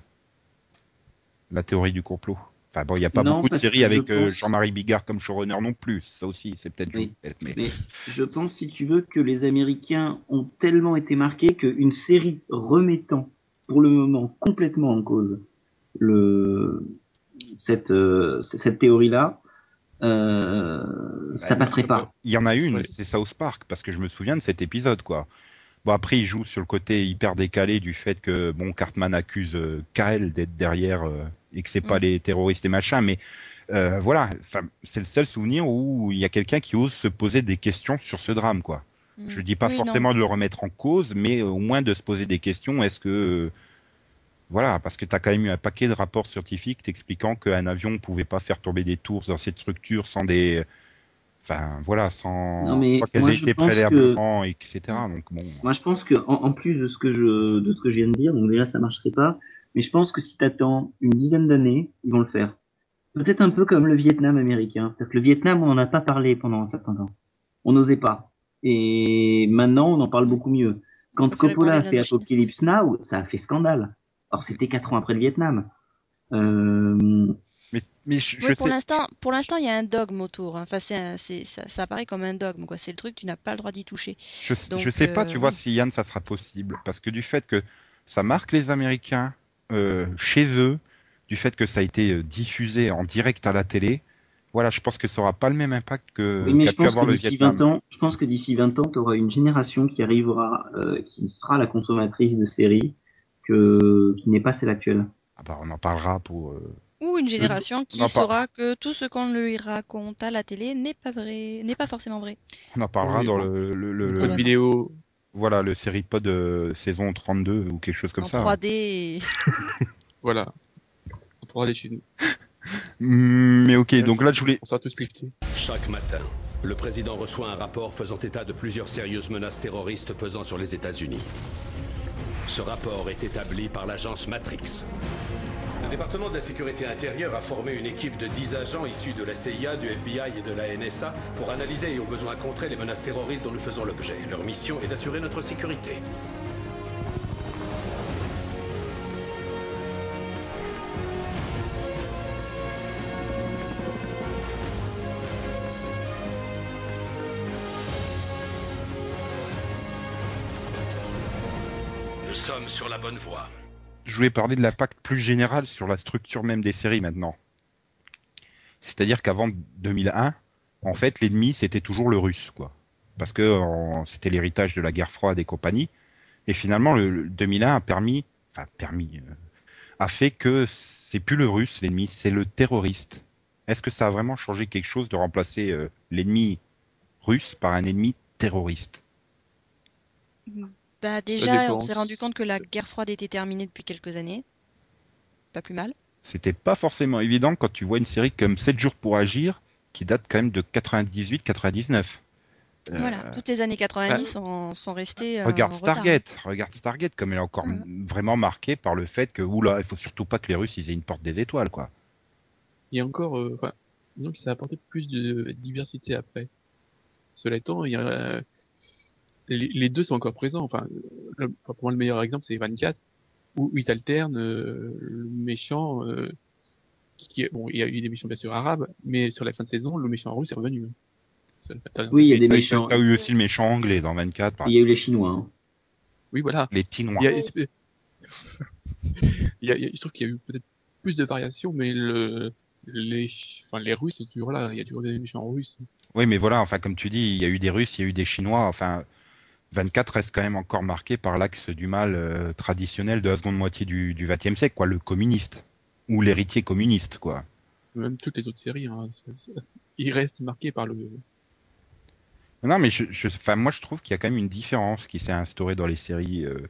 la théorie du complot. Enfin bon, il n'y a pas Non, beaucoup de séries je avec euh, pense- Jean-Marie Bigard comme showrunner non plus. Ça aussi, c'est peut-être Oui. mais Mais je pense, si tu veux, que les Américains ont tellement été marqués qu'une série remettant, pour le moment, complètement en cause le, cette, euh, cette théorie-là, euh, ça Bah, passerait pas. Il y en a une, Ouais. c'est South Park, parce que je me souviens de cet épisode, quoi. Bon, après, il joue sur le côté hyper décalé du fait que, bon, Cartman accuse euh, Kyle d'être derrière euh, et que c'est pas Mm. les terroristes et machin, mais euh, voilà, c'est le seul souvenir où il y a quelqu'un qui ose se poser des questions sur ce drame, quoi. Mm. Je dis pas Oui, non. forcément de le remettre en cause, mais au moins de se poser des questions. Est-ce que euh, voilà, parce que tu as quand même eu un paquet de rapports scientifiques t'expliquant qu'un avion ne pouvait pas faire tomber des tours dans cette structure sans des, enfin voilà, sans, Non, mais sans qu'elles aient préalablement, etc. Mm. Donc bon, Moi, je pense que en, en plus de ce que je de ce que je viens de dire, donc déjà ça marcherait pas, mais je pense que si t'attends une dizaine d'années, ils vont le faire. Peut-être un peu comme le Vietnam américain. C'est-à-dire que le Vietnam, on n'en a pas parlé pendant un certain temps. On n'osait pas. Et maintenant, on en parle beaucoup mieux. Quand Coppola fait. Apocalypse Now, ça a fait scandale. Alors c'était quatre ans après le Vietnam. Euh, mais mais je, je Oui, pour l'instant, pour l'instant, il y a un dogme autour. hein. Enfin, c'est un- c'est- ça, ça apparaît comme un dogme, quoi. C'est le truc, tu n'as pas le droit d'y toucher. je, Donc, je sais pas, tu euh, vois, oui. si Yann ça sera possible, parce que du fait que ça marque les Américains euh, chez eux, du fait que ça a été euh, diffusé en direct à la télé. Voilà, je pense que ça aura pas le même impact que Oui, mais qu'a pu avoir que le d'ici Vietnam. 20 ans, je pense que d'ici 20 ans, tu auras une génération qui arrivera, euh, qui sera la consommatrice de séries, que, qui n'est pas celle actuelle. Ah bah, on en parlera pour. euh, Ou une génération qui non, pas- saura que tout ce qu'on lui raconte à la télé n'est pas vrai, n'est pas forcément vrai. On en parlera Oui, dans bon. le, le, le- attends. vidéo. voilà le série pod euh, saison 32 ou quelque chose comme en ça. 3D. et- Voilà. On pourra aller chez nous. Mm, Mais ok, donc là je voulais. On sera tous scriptés. Chaque matin, le président reçoit un rapport faisant état de plusieurs sérieuses menaces terroristes pesant sur les États-Unis. Ce rapport est établi par l'agence Matrix. Le département de la sécurité intérieure a formé une équipe de 10 agents issus de la CIA, du FBI et de la NSA pour analyser et au besoin contrer les menaces terroristes dont nous faisons l'objet. Leur mission est d'assurer notre sécurité. Nous sommes sur la bonne voie. Je voulais parler de l'impact plus général sur la structure même des séries maintenant. C'est-à-dire qu'avant 2001, en fait, l'ennemi c'était toujours le russe, quoi, parce que c'était l'héritage de la guerre froide et compagnie. Et finalement, le, le 2001 a permis, enfin permis, euh, a fait que c'est plus le russe l'ennemi, c'est le terroriste. Est-ce que ça a vraiment changé quelque chose de remplacer euh, l'ennemi russe par un ennemi terroriste? Bah déjà, on s'est rendu compte que la guerre froide était terminée depuis quelques années. Pas plus mal. C'était pas forcément évident quand tu vois une série comme 7 jours pour agir, qui date quand même de 98-99. Euh, Voilà, toutes les années 90 sont, sont restées euh, Regarde en retard. Stargate, regarde Stargate comme elle est encore m- vraiment marquée par le fait que oula, il faut surtout pas que les Russes ils aient une porte des étoiles quoi. Il y a encore, euh, que ça a apporté plus de diversité après. Cela étant, il y a, euh, les, les deux sont encore présents. Enfin, le- pour moi, le meilleur exemple, c'est 24, où où ils alternent euh, le méchant, euh, qui, bon, il y a eu des méchants bien sûr arabes, mais sur la fin de saison, le méchant russe est revenu. Oui, il y a des méchants. T'as eu aussi le méchant anglais dans 24, par Il y a eu les Chinois. hein. Oui, voilà. les Tinois. Il y a, il y a, il y a- je trouve qu'il y a eu peut-être plus de variations, mais le, les, enfin, les Russes, c'est toujours là. Il y a toujours des méchants russes. Oui, mais voilà, enfin comme tu dis, il y a eu des Russes, il y a eu des Chinois, enfin 24 reste quand même encore marqué par l'axe du mal euh, traditionnel de la seconde moitié du, 20e siècle, quoi, le communiste ou l'héritier communiste, quoi. Même toutes les autres séries, hein, ils restent marqués par le. Non, mais je, moi je trouve qu'il y a quand même une différence qui s'est instaurée dans les séries. euh.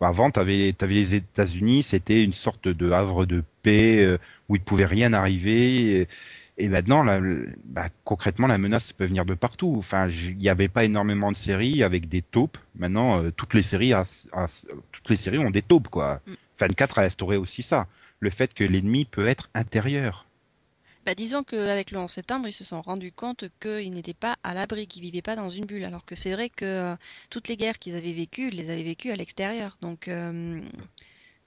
Bah, avant, tu avais, les États-Unis, c'était une sorte de havre de paix euh, où il ne pouvait rien arriver. Et, et maintenant, bah, concrètement, la menace peut venir de partout. Enfin, il n'y avait pas énormément de séries avec des taupes. Maintenant, euh, toutes les séries, a- a- toutes les séries ont des taupes, quoi. Mm. 24 a instauré aussi ça, le fait que l'ennemi peut être intérieur. Bah, disons qu'avec le 11 septembre, ils se sont rendus compte qu'ils n'étaient pas à l'abri, qu'ils vivaient pas dans une bulle. Alors que c'est vrai que euh, toutes les guerres qu'ils avaient vécues, ils les avaient vécues à l'extérieur. Donc euh,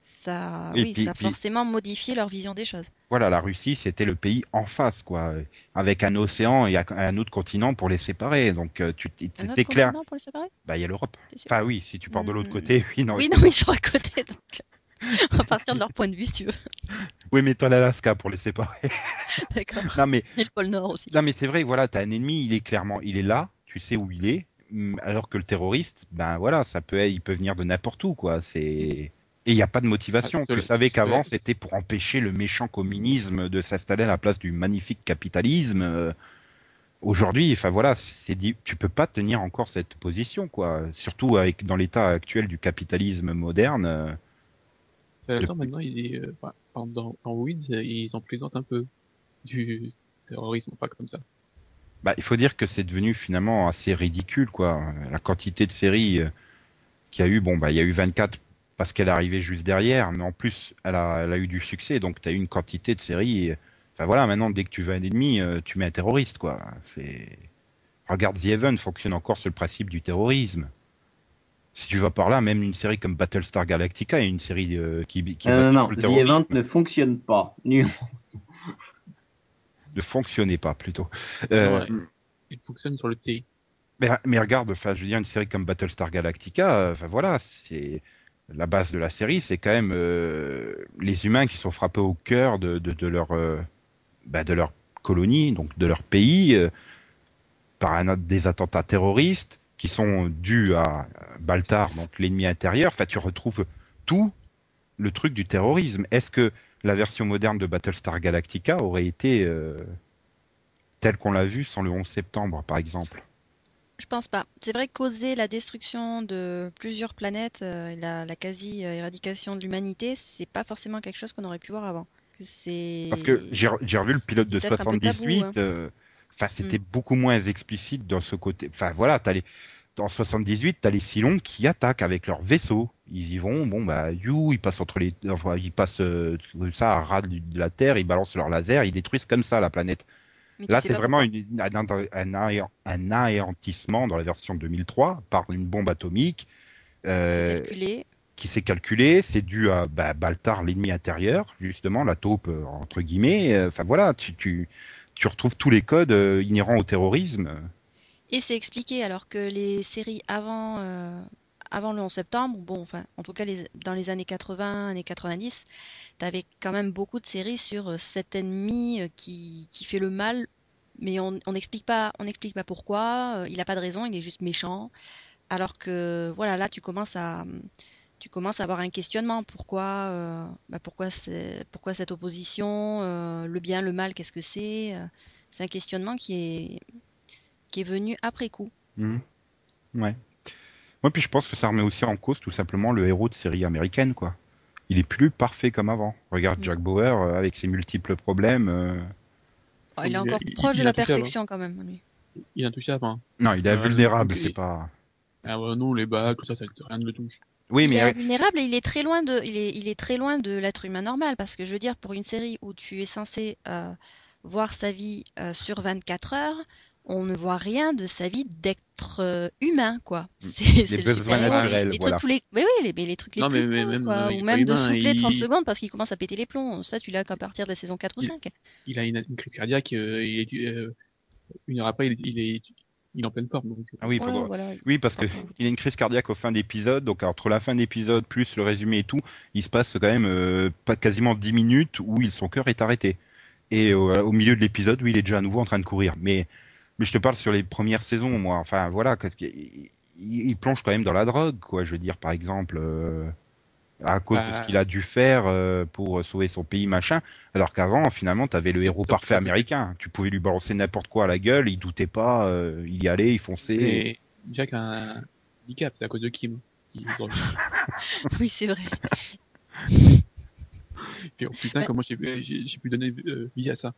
ça, oui, puis- ça a puis- forcément modifié leur vision des choses. Voilà, la Russie, c'était le pays en face, quoi, avec un océan et un- autre continent pour les séparer. Donc, euh, tu, c'était clair. continent pour les séparer? Bah, il y a l'Europe. Enfin, oui, si tu pars de l'autre Hmm. côté, oui, non. Oui, non, ils sont à côté. Donc on va partir de leur point de vue, si tu veux. Oui, mais t'as l'Alaska pour les séparer. D'accord. non, mais, Et le pôle Nord aussi. non, mais c'est vrai, voilà, t'as un ennemi, il est clairement, il est là, tu sais où il est, alors que le terroriste, ben voilà, ça peut, il peut venir de n'importe où, quoi. C'est et il n'y a pas de motivation. Ah, tu savais qu'avant, c'était pour empêcher le méchant communisme de s'installer à la place du magnifique capitalisme. Euh, Aujourd'hui, enfin voilà, c'est dit, tu peux pas tenir encore cette position, quoi. Surtout avec dans l'état actuel du capitalisme moderne. euh, Euh, Le- maintenant, il est, euh, dans, dans, Weeds, ils en présentent un peu du terrorisme, pas comme ça. Bah, il faut dire que c'est devenu finalement assez ridicule, quoi. La quantité de séries qu'il y a eu, bon, bah, il y a eu 24 parce qu'elle est arrivée juste derrière, mais en plus, elle a, elle a eu du succès, donc tu as eu une quantité de séries. Enfin voilà, maintenant, dès que tu veux un ennemi, euh, tu mets un terroriste, quoi. C'est. Regarde, The Even fonctionne encore sur le principe du terrorisme. Si tu vas par là, même une série comme Battlestar Galactica est une série euh, qui, qui est Euh, non, sur le The terrorisme. Event ne fonctionne pas. Nul. Ne fonctionnait pas, plutôt. Euh, Ouais. Il fonctionne sur le T. Mais, mais regarde, enfin, je veux dire, une série comme Battlestar Galactica, enfin voilà, c'est la base de la série, c'est quand même euh, les humains qui sont frappés au cœur de, euh, bah, leur colonie, donc de leur pays, euh, par un, des attentats terroristes qui sont dus à Baltar, donc l'ennemi intérieur. Enfin, tu retrouves tout le truc du terrorisme. Est-ce que la version moderne de Battlestar Galactica aurait été telle qu'on l'a vue sans le 11 septembre, par exemple? Je pense pas. C'est vrai que causer la destruction de plusieurs planètes euh, et la, la quasi-éradication de l'humanité, c'est pas forcément quelque chose qu'on aurait pu voir avant. C'est Parce que j'ai j'ai revu le pilote de c'est peut-être un peu 78. tabou, hein. euh, Enfin, c'était Mm. beaucoup moins explicite dans ce côté. Enfin, voilà, t'as les. Dans 78, t'as les Cylons qui attaquent avec leur vaisseau. Ils y vont, bon bah, you, ils passent entre les, enfin, ils passent euh, comme ça à ras de de la Terre, ils balancent leur laser, ils détruisent comme ça la planète. Mais Là, c'est vraiment une- un, un, anéant- un anéantissement dans la version 2003 par une bombe atomique. euh, calculé. qui s'est calculé, c'est dû à bah, Baltar, l'ennemi intérieur, justement, la taupe, euh, entre guillemets. Euh, Enfin voilà, tu, tu, tu retrouves tous les codes euh, inhérents au terrorisme. Et c'est expliqué alors que les séries avant, euh, avant le 11 septembre, bon, enfin, en tout cas dans les années 80, années 90, t'avais quand même beaucoup de séries sur euh, cet ennemi euh, qui, qui fait le mal, mais on n'explique pas, on pas pourquoi, euh, il a pas de raison, il est juste méchant. Alors que voilà, là tu commences à tu commences à avoir un questionnement. Pourquoi, euh, bah, pourquoi, pourquoi cette opposition, euh, le bien, le mal, qu'est-ce que c'est euh, C'est un questionnement qui est, qui est venu après coup. Mhm. Ouais. Moi, puis je pense que ça remet aussi en cause tout simplement le héros de série américaine, quoi. Il est plus parfait comme avant. Regarde. Jack Bauer euh, avec ses multiples problèmes. euh, Oh, il est Il encore il- proche il de la hein. perfection quand même. lui. Il est intouchable, hein. Non, il est Euh, invulnérable, il- c'est pas. Ah ouais, non, les bacs, tout ça, ça, rien ne le touche. Oui, Il mais est vulnérable et il est très loin de, il est, il est très loin de l'être humain normal parce que je veux dire pour une série où tu es censé euh, voir sa vie euh, sur 24 heures, on ne voit rien de sa vie d'être euh, humain quoi. C'est c'est le super-héros. naturels, les voilà. trucs tous les, mais oui, les, mais les trucs les Non, plus mais- même, euh, ou même de humain, souffler 30 il- secondes parce qu'il commence à péter les plombs. Ça, tu l'as qu'à partir de la saison 4 ou Il- 5. Il a une, une crise cardiaque, euh, il est, euh, une heure après, il, il est, il est en pleine forme. Donc, ah oui, Ouais, faudra- voilà. Oui, parce que il a une crise cardiaque au fin d'épisode, donc entre la fin d'épisode plus le résumé et tout, il se passe quand même euh, pas quasiment 10 minutes où il, son cœur est arrêté. Et au, au milieu de l'épisode, où il est déjà à nouveau en train de courir. Mais, mais je te parle sur les premières saisons, moi. Enfin, voilà, il, il plonge quand même dans la drogue, quoi. Je veux dire, par exemple, euh, à cause de Bah. ce qu'il a dû faire euh, pour sauver son pays, machin. Alors qu'avant, finalement, t'avais le héros parfait américain. Tu pouvais lui balancer n'importe quoi à la gueule, il doutait pas, euh, il y allait, il fonçait. Et Jack a un handicap, c'est à cause de Kim. Qui... Oui, c'est vrai. Puis, oh, putain, Bah. comment j'ai pu donner euh, vie à ça.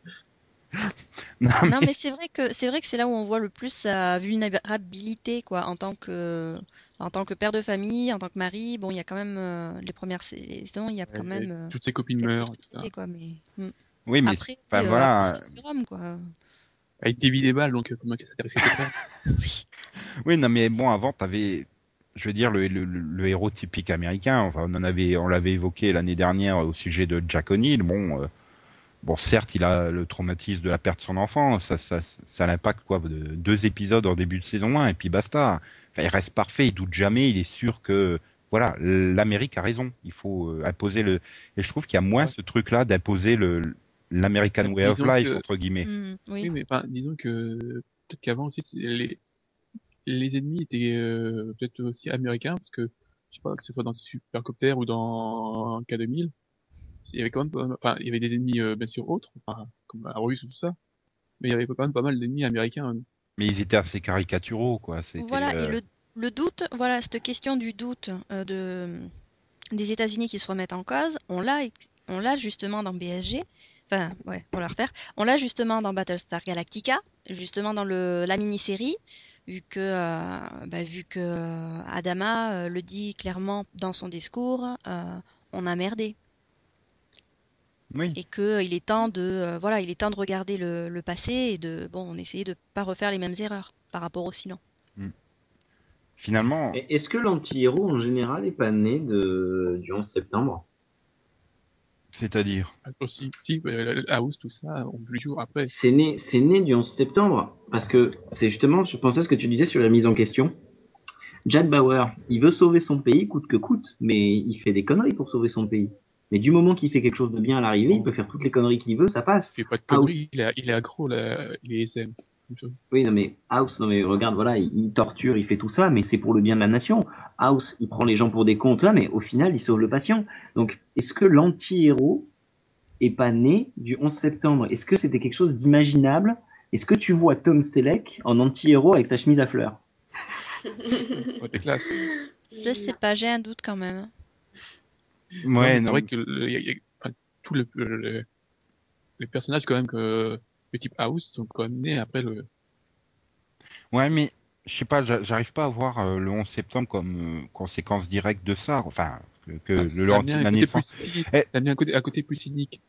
Non, Non, mais c'est vrai que c'est vrai que c'est là où on voit le plus sa vulnérabilité, quoi, en tant que en tant que père de famille, en tant que mari. Bon, il y a quand même euh, les premières saisons, il y a quand Ouais, même euh, Toutes ses copines meurent, etc. atrocités, quoi, mais hmm. Oui, mais Après, enfin, euh, voilà. le surhomme, quoi. Avec des vies des balles, donc euh, comment ça Oui. Oui, non, mais bon, avant, t'avais, je veux dire, le, le, le héros typique américain. Enfin, on en avait, on l'avait évoqué l'année dernière au sujet de Jack O'Neill. Bon, euh, bon, certes, il a le traumatisme de la perte de son enfant. Ça, ça, ça l'impacte quoi, de deux épisodes en début de saison 1 et puis basta. Enfin, il reste parfait. Il doute jamais. Il est sûr que, voilà, l'Amérique a raison. Il faut euh, imposer le. Et je trouve qu'il y a moins ce truc-là d'imposer le l'American Mais way of life que- entre guillemets. Mm, Oui, oui. mais disons que peut-être qu'avant aussi les les ennemis étaient euh, peut-être aussi américains parce que je sais pas que ce soit dans Supercopter ou dans K2000, il y avait quand même pas mal- enfin il y avait des ennemis euh, bien sûr autres, enfin comme la Russe ou tout ça, mais il y avait quand même pas mal d'ennemis américains. Mais ils étaient assez caricaturaux, quoi. C'était, Voilà, euh, et le, le doute, voilà, cette question du doute euh, de, des États-Unis qui se remettent en cause, on l'a, on l'a justement dans BSG. Enfin, ouais, on le refaire. On l'a justement dans Battlestar Galactica, justement dans le, la mini-série, vu que, euh, bah, vu que euh, Adama euh, le dit clairement dans son discours, euh, on a merdé Oui. et que euh, il est temps de, euh, voilà, il est temps de regarder le, le passé et de, bon, on essayait de pas refaire les mêmes erreurs par rapport au silence. Finalement, Et Est-ce que l'anti-héros en général est pas né de... du 11 septembre? C'est-à-dire? Aussi, si, euh, la House, tout ça, on jours après. C'est né, c'est né du 11 septembre parce que c'est justement, je pensais à ce que tu disais sur la mise en question. Jack Bauer, il veut sauver son pays coûte que coûte, mais il fait des conneries pour sauver son pays. Mais du moment qu'il fait quelque chose de bien à l'arrivée, il peut faire toutes les conneries qu'il veut, ça passe. Il fait pas de Ah, conneries, il, est, il est accro, là, il est SM. Oui, non mais House, non mais regarde, voilà, il, il torture, il fait tout ça, mais c'est pour le bien de la nation. House, il prend les gens pour des comptes là, mais au final, il sauve le patient. Donc, est-ce que l'anti-héros est pas né du 11 septembre? Est-ce que c'était quelque chose d'imaginable? Est-ce que tu vois Tom Selleck en anti-héros avec sa chemise à fleurs? Ouais, c'est classe. Je sais pas, j'ai un doute quand même. Ouais, c'est vrai que le, y a- y a- enfin, tous le, le- le- les personnages quand même que le type House sont quand même nés après le. Ouais, mais je sais pas, j'a- j'arrive pas à voir euh, le 11 septembre comme euh, conséquence directe de ça. Enfin, que, que Enfin, le bien de la naissance. plus. Eh. Ça a bien un côté, un côté plus cynique.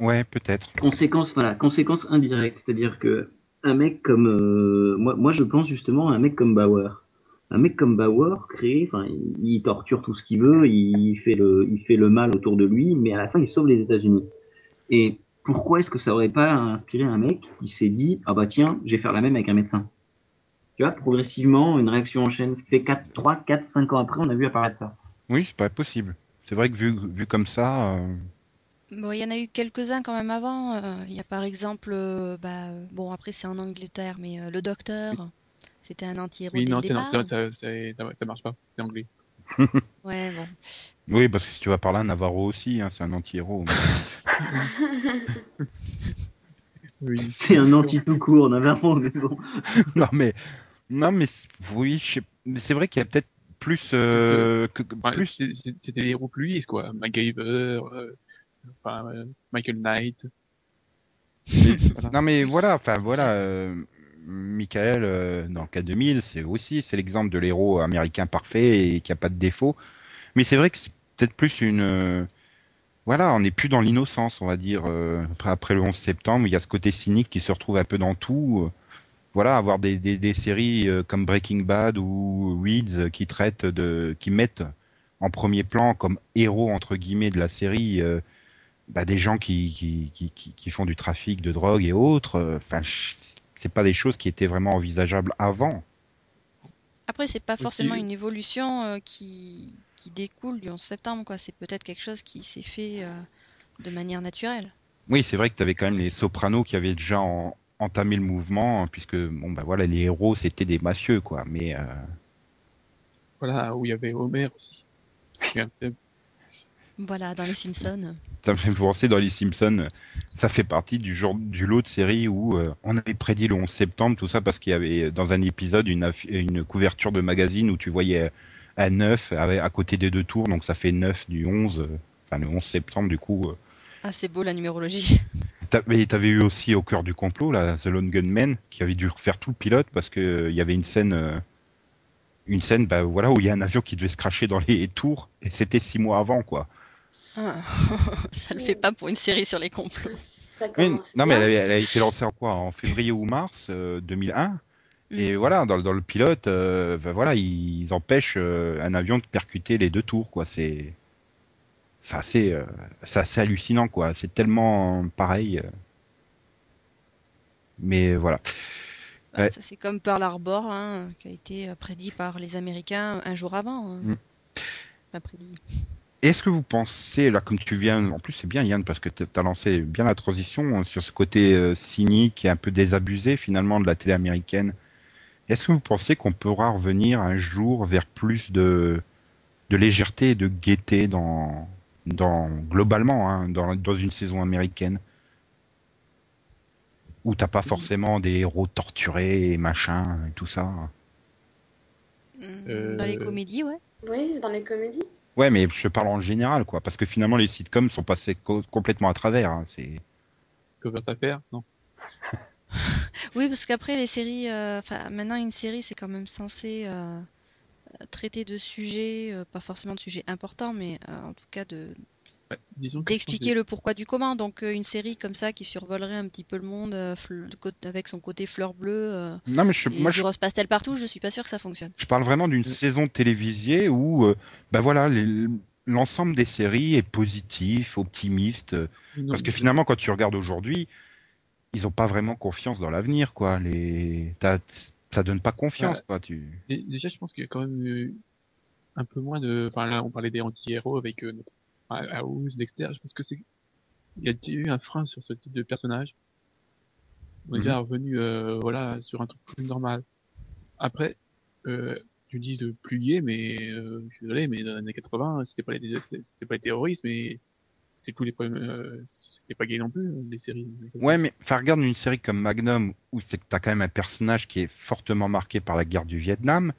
Ouais, peut-être. Conséquence, voilà, conséquence indirecte, c'est-à-dire que un mec comme euh, moi, moi je pense justement à un mec comme Bauer. Un mec comme Bauer crée, enfin, il, torture tout ce qu'il veut, il fait le, il fait le mal autour de lui, mais à la fin il sauve les États-Unis. Et pourquoi est-ce que ça aurait pas inspiré un mec qui s'est dit ah bah tiens, je vais faire la même avec un médecin. Tu vois, progressivement une réaction en chaîne, ce qui fait 4, 3, 4, 5 ans après, on a vu apparaître ça. Oui, c'est pas possible. C'est vrai que vu, vu comme ça, euh, Bon, il y en a eu quelques-uns quand même avant. Euh, Il y a par exemple, euh, bah, bon après c'est en Angleterre, mais euh, le docteur, c'était un anti-héros Oui, dès non, le c'est- non, départ. ça, ça, ça, ça marche pas. C'est anglais. Ouais, bon. oui, parce que si tu vas par là, Navarro aussi, hein, c'est un anti-héros. Oui. C'est un anti tout court, on avait un mais bon. non mais, non mais oui, c'est vrai qu'il y a peut-être plus, euh, que, Enfin, plus. C'était des héros plus lisses, quoi. MacGyver, euh, enfin, euh, Michael Knight. Voilà. Non mais voilà, enfin voilà, euh, Michael euh, dans K2000, c'est aussi c'est l'exemple de l'héros américain parfait et qui a pas de défaut. Mais c'est vrai que c'est peut-être plus une, euh, voilà, on n'est plus dans l'innocence, on va dire. euh, après, après le 11 septembre, il y a ce côté cynique qui se retrouve un peu dans tout. euh, voilà, avoir des, des, des séries comme Breaking Bad ou Weeds qui traitent de, qui mettent en premier plan comme héros entre guillemets de la série. bah, des gens qui, qui, qui, qui, qui font du trafic de drogue et autres. Enfin, c'est pas des choses qui étaient vraiment envisageables avant. Après, c'est pas forcément une évolution euh, qui, qui découle du 11 septembre, quoi. C'est peut-être quelque chose qui s'est fait euh, de manière naturelle. Oui, c'est vrai que tu avais quand même les sopranos qui avaient déjà en- entamé le mouvement, hein, puisque bon bah voilà, les héros c'était des mafieux quoi. Mais euh, Voilà, où il y avait Homer aussi. Qui est un thème. Voilà, dans les Simpsons. ça me fait penser dans les Simpsons, ça fait partie du genre du lot de série où euh, on avait prédit le 11 septembre, tout ça parce qu'il y avait dans un épisode une, une couverture de magazine où tu voyais un 9 à, à côté des deux tours, donc ça fait 9 du 11, euh, enfin le 11 septembre du coup. euh, Ah, c'est beau la numérologie. Mais t'avais eu aussi au cœur du complot, là, The Lone Gunman, qui avait dû refaire tout le pilote parce que euh, y avait une scène, euh, une scène, bah voilà, où il y a un avion qui devait se cracher dans les tours, et c'était six mois avant, quoi. Ah, Ça le fait pas pour une série sur les complots. Non, mais elle, bien. avait- elle a été lancée en quoi? En février ou mars euh, 2001. Mm. Et voilà, dans, le- dans le pilote, euh, ben voilà, ils empêchent euh, un avion de percuter les deux tours, quoi. C'est, c'est assez, euh, c'est assez hallucinant, quoi. C'est tellement pareil. euh. Mais voilà. Bah, Ouais. Ça c'est comme Pearl Harbor, hein, qui a été euh, prédit par les Américains un jour avant. hein. Mm. Pas prédit. Est-ce que vous pensez, là, comme tu viens, en plus c'est bien Yann, parce que tu as lancé bien la transition euh, sur ce côté euh, cynique et un peu désabusé finalement de la télé américaine. Est-ce que vous pensez qu'on pourra revenir un jour vers plus de, de légèreté et de gaieté dans, dans globalement, hein, dans, dans une saison américaine? Où t'as pas forcément des héros torturés et machin, et tout ça? Euh, Dans les comédies, ouais. Oui, dans les comédies. Ouais, mais je parle en général, quoi, parce que finalement les sitcoms sont passés co- complètement à travers. hein, c'est Cover Paper, non. Oui, parce qu'après les séries, euh, enfin maintenant une série c'est quand même censé euh, traiter de sujets, euh, pas forcément de sujets importants, mais euh, en tout cas de Ouais, d'expliquer le pourquoi du comment. Donc euh, une série comme ça qui survolerait un petit peu le monde euh, avec son côté fleur bleue euh, non, mais je, et moi du je, rose pastel partout, je suis pas sûre que ça fonctionne. je parle vraiment d'une saison télévisée où, euh, ben voilà, l'ensemble des séries est positif, optimiste. non, Parce que finalement, quand tu regardes aujourd'hui, ils ont pas vraiment confiance dans l'avenir, quoi. Les, ça donne pas confiance, Ouais. quoi. Tu. Dé- Déjà, je pense qu'il y a quand même eu un peu moins de. Enfin, là, on parlait des anti-héros avec euh, notre enfin, House, Dexter. Je pense que c'est. Il y a eu un frein sur ce type de personnage? On est Mhm. déjà revenu, euh, voilà, sur un truc plus normal. Après, euh, tu dis de plus gai, mais euh, je suis désolé, mais dans les années 80, c'était pas les, c'était pas les terroristes, mais c'était tous les problèmes. Euh, c'était pas gay non plus, les séries. Ouais, mais enfin, regarde une série comme Magnum où c'est que t'as quand même un personnage qui est fortement marqué par la guerre du Vietnam.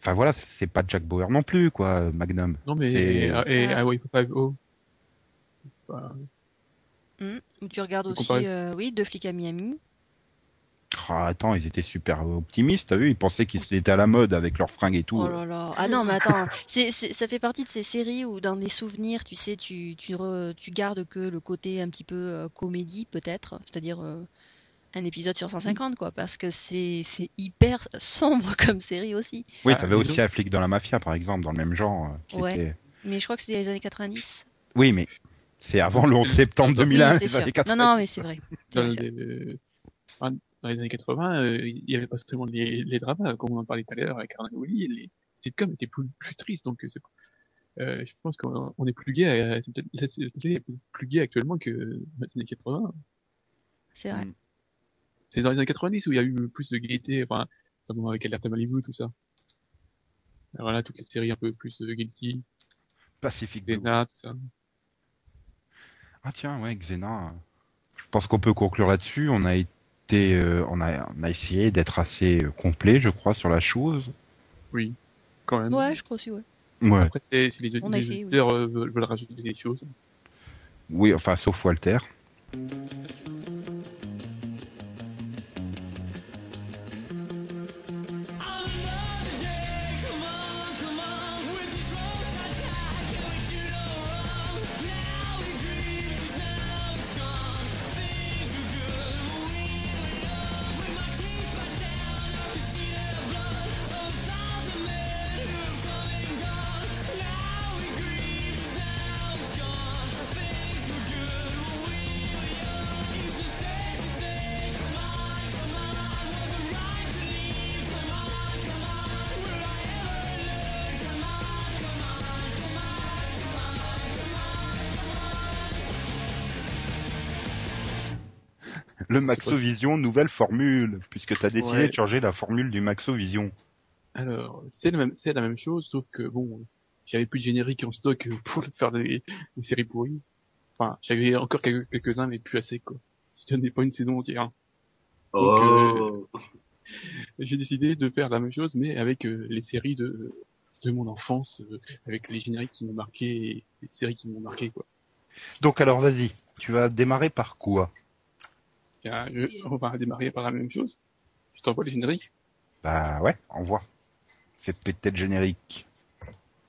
Enfin voilà, c'est pas Jack Bauer non plus, quoi, Magnum. Non, mais C'est- et, et Ah. Hawaii Five-O. C'est pas. Mm. Ou tu regardes aussi, euh, oui, deux flics à Miami. Ah, attends, ils étaient super optimistes, t'as vu Ils pensaient qu'ils étaient à la mode avec leurs fringues et tout. Oh là là. Ah non, mais attends, ça fait partie de ces séries où dans les souvenirs, tu sais, tu, tu, re- tu gardes que le côté un petit peu euh, comédie peut-être, c'est-à-dire euh, un épisode sur 150 quoi, parce que c'est, c'est hyper sombre comme série aussi. Oui, Ah, t'avais dis aussi un flic dans la mafia, par exemple, dans le même genre. euh, qui Ouais. était- Mais je crois que c'était les années 90. Oui, mais c'est avant le 11 septembre Oui, 2001, oui, c'est les sûr. années Non, 90. non, mais c'est vrai. Dans, vrai, les, euh, enfin, dans les années 80, euh, il y avait pas seulement les, les dramas, comme on en parlait tout à l'heure avec Arnaud Willy, les sitcoms étaient plus, plus tristes, donc euh, c'est euh, je pense qu'on on est plus gay, à- est plus gay actuellement que dans les années 80. c'est vrai. Mm. C'est dans les années 90 où il y a eu plus de gaieté, enfin, notamment avec Alerte Malibu, tout ça. Alors Voilà, toutes les séries un peu plus euh, guilty, Pacific Blue. Xena, tout ça. Ah tiens, ouais, Xena. Je pense qu'on peut conclure là-dessus. On a été, euh, on a, on a essayé d'être assez euh, complet, je crois, sur la chose. Oui, quand même. Ouais, je crois aussi, ouais. Ouais. Après, c'est c'est les, On a les essayé, oui. auditeurs euh, veulent, veulent rajouter des choses. Oui, enfin, sauf Walter. Maxovision, nouvelle formule, puisque tu as décidé Ouais. de changer la formule du Maxovision. Alors, c'est la même, c'est la même chose, sauf que bon, j'avais plus de générique en stock pour faire des, des séries pourries. Enfin, j'avais encore quelques- quelques-uns, mais plus assez, quoi. Je tenais pas une saison entière. Oh. J'ai décidé de faire la même chose, mais avec euh, les séries de, de mon enfance, euh, avec les génériques qui m'ont marqué et les séries qui m'ont marqué, quoi. Donc alors, vas-y. Tu vas démarrer par quoi? On va démarrer par la même chose. Je t'envoie les génériques. Bah ouais, envoie. Fais péter le générique.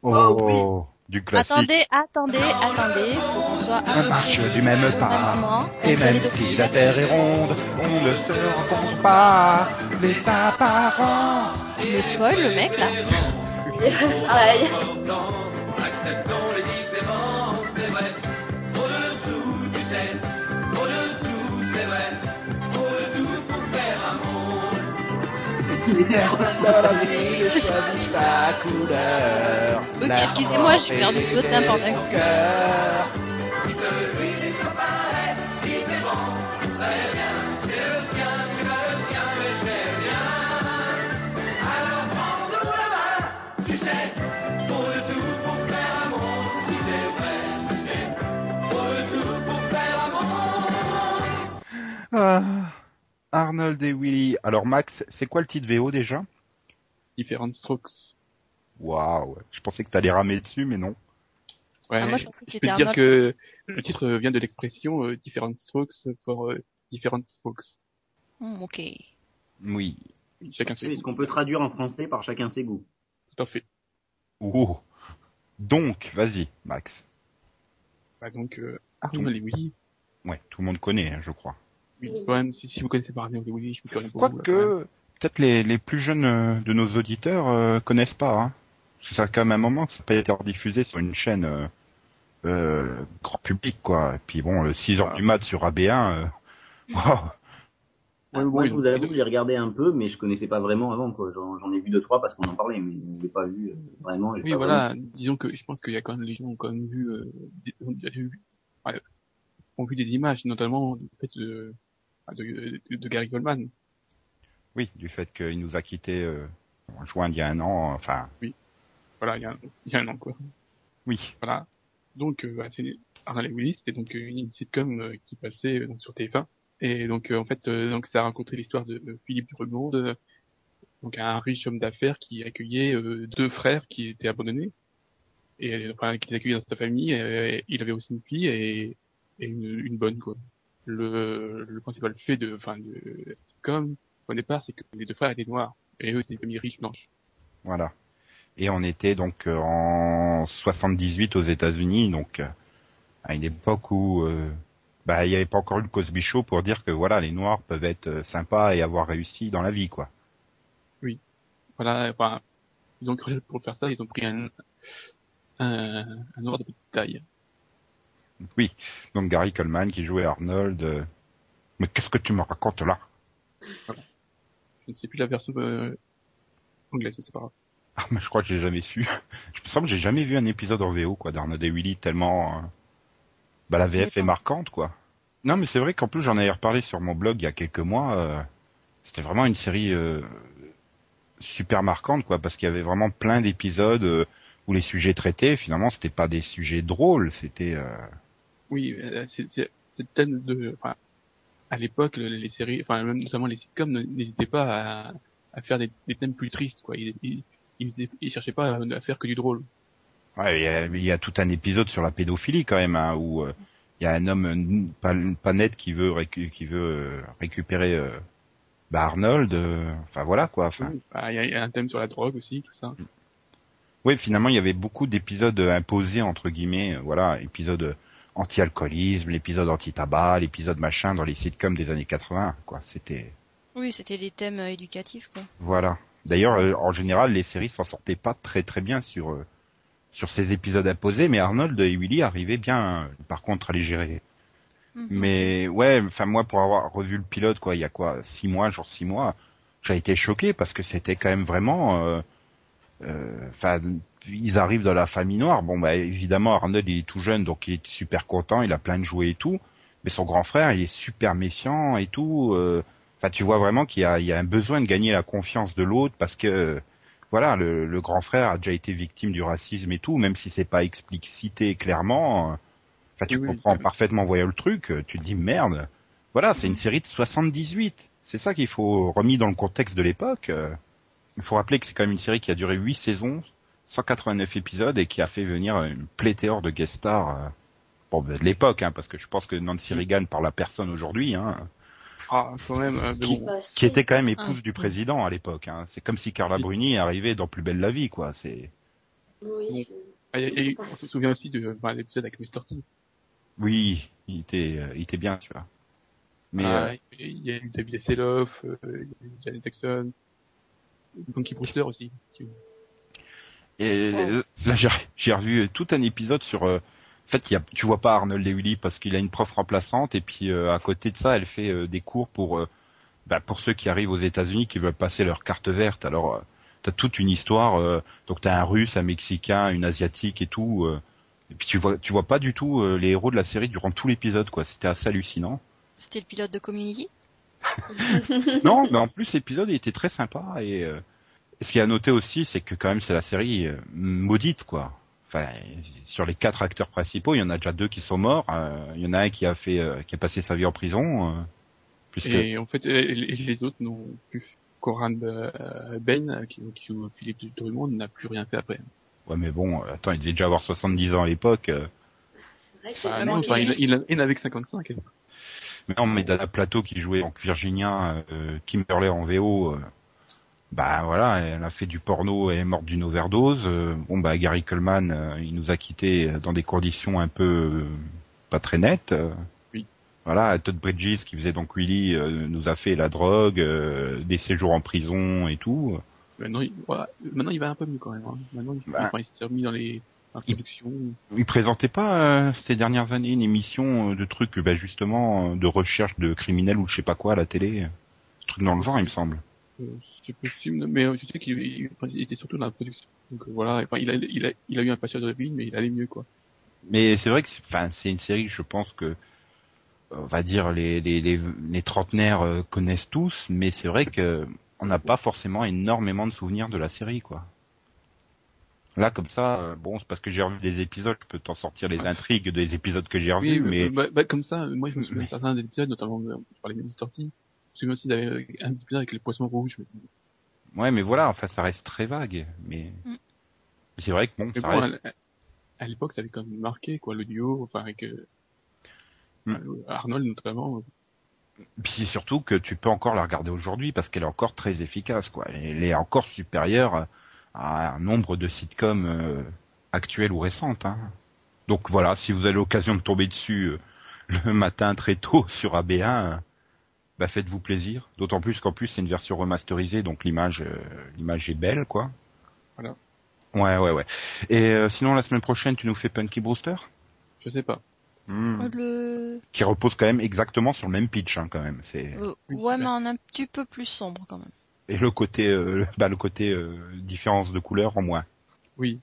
Oh, oui. Du classique. Attendez, attendez, attendez, faut qu'on soit à On marche du même pas. moment. Et même si la terre est ronde, on ne se rencontre pas. Les apparences. Le spoil, le mec là. Pareil. Ok, excusez-moi, j'ai perdu d'autres n'importe quoi. Ah, Arnold et Willy. Alors Max, c'est quoi le titre VO déjà? Different Strokes. Waouh, je pensais que t'allais ramer dessus, mais non. Ouais, Ah, moi, je pensais que je c'était peux te dire Arnold. que le titre vient de l'expression euh, Different Strokes for euh, Different Folks. Hmm, ok. Oui. Chacun ses ce qu'on peut traduire en français par chacun ses goûts. Tout à fait. Oh. Donc, vas-y, Max. Bah, donc, euh, Arnold et Willy. Ouais, tout le monde connaît, hein, je crois. Oui, Oui. quand même, si, si vous connaissez pas Willy, je peux plus rien pour vous. là, quand même. Quoique, peut-être les, les plus jeunes euh, de nos auditeurs euh, connaissent pas. Hein. Ça a quand même un moment que ça n'a pas été rediffusé sur une chaîne euh, euh, grand public, quoi. Et puis bon, le 6 heures Ah. du mat sur AB1, euh, wow. Ouais, Moi, oui, je vous avoue que j'ai regardé un peu, mais je connaissais pas vraiment avant. quoi. J'en j'en ai vu deux trois parce qu'on en parlait, mais je l'ai pas vu euh, vraiment. Oui, pas voilà. Disons que je pense qu'il y a quand même les gens ont quand même vu, euh, des, ont, déjà vu ouais, ont vu des images, notamment du fait de, de, Gary Goldman. Oui, du fait qu'il nous a quittés euh, en juin d'il y a un an, enfin, Voilà, il y a, un- il y a un an quoi. oui. Voilà. Donc, euh, bah, c'est Arnold et Willy, c'était donc euh, une sitcom euh, qui passait donc sur TF1. Et donc, en fait, donc ça a raconté l'histoire de, Philippe Drummond, donc un riche homme d'affaires qui accueillait deux frères qui étaient abandonnés et enfin qui étaient accueillis dans sa famille. Et, il avait aussi une fille et, et une, une bonne quoi. Le, le principal fait de, enfin, de la sitcom au départ, c'est que les deux frères étaient noirs et eux étaient une famille riche blanche. Voilà. Et on était donc euh, en 78 aux États-Unis, donc euh, à une époque où euh, bah il n'y avait pas encore eu le Cosby Show pour dire que voilà les Noirs peuvent être euh, sympas et avoir réussi dans la vie quoi. Voilà, enfin, ils ont cru pour faire ça, ils ont pris un, un, un noir de petite taille. Oui. Donc Gary Coleman qui jouait Arnold. euh, Mais qu'est-ce que tu me racontes là? Je ne sais plus la version euh, anglaise, c'est pas grave. Ah mais je crois que j'ai jamais su. Je me semble que j'ai jamais vu un épisode en VO quoi d'Arnold et Willy tellement euh, bah la VF est marquante quoi. Non mais c'est vrai qu'en plus j'en avais reparlé sur mon blog il y a quelques mois. euh, C'était vraiment une série super marquante quoi parce qu'il y avait vraiment plein d'épisodes où les sujets traités finalement c'était pas des sujets drôles c'était euh, Oui, euh, c'est c'est- thème de, enfin, à l'époque, le- les séries, enfin, même notamment les sitcoms n'hésitaient pas à, à faire des, des thèmes plus tristes, quoi. Ils, ils, ils, cherchaient pas à, à faire que du drôle. Ouais, il y, a, il y a tout un épisode sur la pédophilie quand même, hein, où euh, il y a un homme euh, pas, pas net qui veut récu- qui veut euh, récupérer euh, bah, Arnold. euh, Enfin voilà quoi. Enfin, Oui. Ah, Il y, a- il y a un thème sur la drogue aussi, tout ça. oui, finalement il y avait beaucoup d'épisodes euh, imposés entre guillemets. euh, voilà, épisode euh, anti-alcoolisme, l'épisode anti-tabac, l'épisode machin dans les sitcoms des années 80. Quoi, c'était Oui, c'était les thèmes euh, éducatifs, quoi. voilà. D'ailleurs, euh, en général, les séries s'en sortaient pas très très bien sur euh, sur ces épisodes imposés, mais Arnold et Willy arrivaient bien, euh, par contre, à les gérer. Mhm. Mais ouais, enfin moi pour avoir revu le pilote quoi, il y a quoi six mois, genre six mois, j'ai été choqué parce que c'était quand même vraiment, euh, euh, enfin ils arrivent dans la famille noire. Bon bah évidemment Arnold il est tout jeune donc il est super content, il a plein de jouets et tout, mais son grand frère il est super méfiant et tout. euh, Enfin tu vois vraiment qu'il y a, il y a un besoin de gagner la confiance de l'autre parce que voilà le, le grand frère a déjà été victime du racisme et tout, même si c'est pas explicité clairement. euh, Enfin, tu Oui, comprends parfaitement voyant le truc, euh, tu te dis merde. Voilà, c'est une série de 78. C'est ça qu'il faut remis dans le contexte de l'époque. Il faut rappeler que c'est quand même une série qui a duré 8 saisons, 189 épisodes et qui a fait venir une pléthore de guest stars. euh, Bon, de l'époque, hein, parce que je pense que Nancy Reagan parle à personne aujourd'hui, hein, Ah, quand même, euh, Qui-. Bah, était quand même épouse Ah, du président à l'époque. Hein. C'est comme si Carla. Bruni arrivait dans Plus belle la vie, quoi. C'est Oui. Ah, et- et on se souvient aussi de enfin, l'épisode avec Mr. T. Oui, il était, euh, il était bien, tu vois. Mais Ah, euh, il y a eu David Hasselhoff, euh, il y a eu Janet Jackson, Funky Brewster aussi. qui- et, euh, là, j'ai, revu tout un épisode sur. euh, en fait, y a, tu vois pas Arnold Lewilly parce qu'il a une prof remplaçante et puis euh, à côté de ça, elle fait euh, des cours pour euh, bah, pour ceux qui arrivent aux États-Unis qui veulent passer leur carte verte. Alors, euh, t'as toute une histoire. euh, donc, t'as un Russe, un Mexicain, une Asiatique et tout. euh, et puis tu vois, tu vois pas du tout euh, les héros de la série durant tout l'épisode, quoi. C'était assez hallucinant. C'était le pilote de Community? Non, mais en plus l'épisode était très sympa et euh, ce qui est à noter aussi, c'est que quand même c'est la série euh, maudite, quoi. Enfin, sur les quatre acteurs principaux, il y en a déjà deux qui sont morts. euh, il y en a un qui a fait, euh, qui a passé sa vie en prison. euh, puisque Et en fait, et, les autres n'ont plus. Coran euh, qui, qui joue Philippe Drummond, n'a plus rien fait après. ouais, mais bon, attends, il devait déjà avoir 70 ans à l'époque. vrai Ah, non, il enfin, il, juste- il, il avait que 55. Mais non, mais Dana Plateau qui jouait donc Virginia, euh, Kimberley en VO, euh, bah voilà, elle a fait du porno et est morte d'une overdose. euh, bon bah Gary Coleman, euh, il nous a quittés dans des conditions un peu euh, pas très nettes. euh. Oui. Voilà, Todd Bridges qui faisait donc Willy euh, nous a fait la drogue, euh, des séjours en prison et tout. Maintenant, il, voilà, maintenant, il va un peu mieux quand même. Hein. Maintenant, il, Bah. il s'est remis dans les introductions. Il présentait pas euh, ces dernières années une émission euh, de trucs bah, justement euh, de recherche de criminels ou je sais pas quoi à la télé. Truc dans le genre, il me semble. Euh, c'est possible, mais euh, je sais qu'il il- il était surtout dans la production. Donc euh, voilà, enfin, il, a, il, a, il a eu un passage de vie, mais il allait mieux, quoi. Mais c'est vrai que c'est, enfin, c'est une série, je pense que, on va dire, les, les, les, les trentenaires euh, connaissent tous, mais c'est vrai que on n'a pas forcément énormément de souvenirs de la série, quoi. Là, comme ça, euh, bon, c'est parce que j'ai revu des épisodes, je peux t'en sortir les intrigues des épisodes que j'ai revus, Oui, mais euh, bah, bah, comme ça, euh, moi je me souviens de certains épisodes, notamment, euh, je parlais de Mr. T. Souviens aussi d'un un épisode avec les poissons rouges. Mais, ouais, mais voilà, enfin, ça reste très vague, mais, Mm. c'est vrai que bon, mais ça bon, reste. à, l'époque, ça avait quand même marqué, quoi, le duo, enfin, avec euh, Mm. Arnold notamment. Puis c'est surtout que tu peux encore la regarder aujourd'hui parce qu'elle est encore très efficace, quoi. Elle est encore supérieure à un nombre de sitcoms euh, actuelles ou récentes. Hein. Donc voilà, si vous avez l'occasion de tomber dessus euh, le matin très tôt sur AB1, euh, bah faites-vous plaisir. D'autant plus qu'en plus c'est une version remasterisée, donc l'image, euh, l'image est belle, quoi. Voilà. Ouais, ouais, ouais. Et euh, sinon la semaine prochaine, tu nous fais Punky Brewster, Je sais pas. Hmm. Le... qui repose quand même exactement sur le même pitch, hein, quand même. C'est euh, ouais, mais en un petit peu plus sombre quand même. et le côté, euh, bah le côté euh, différence de couleur en moins. Oui.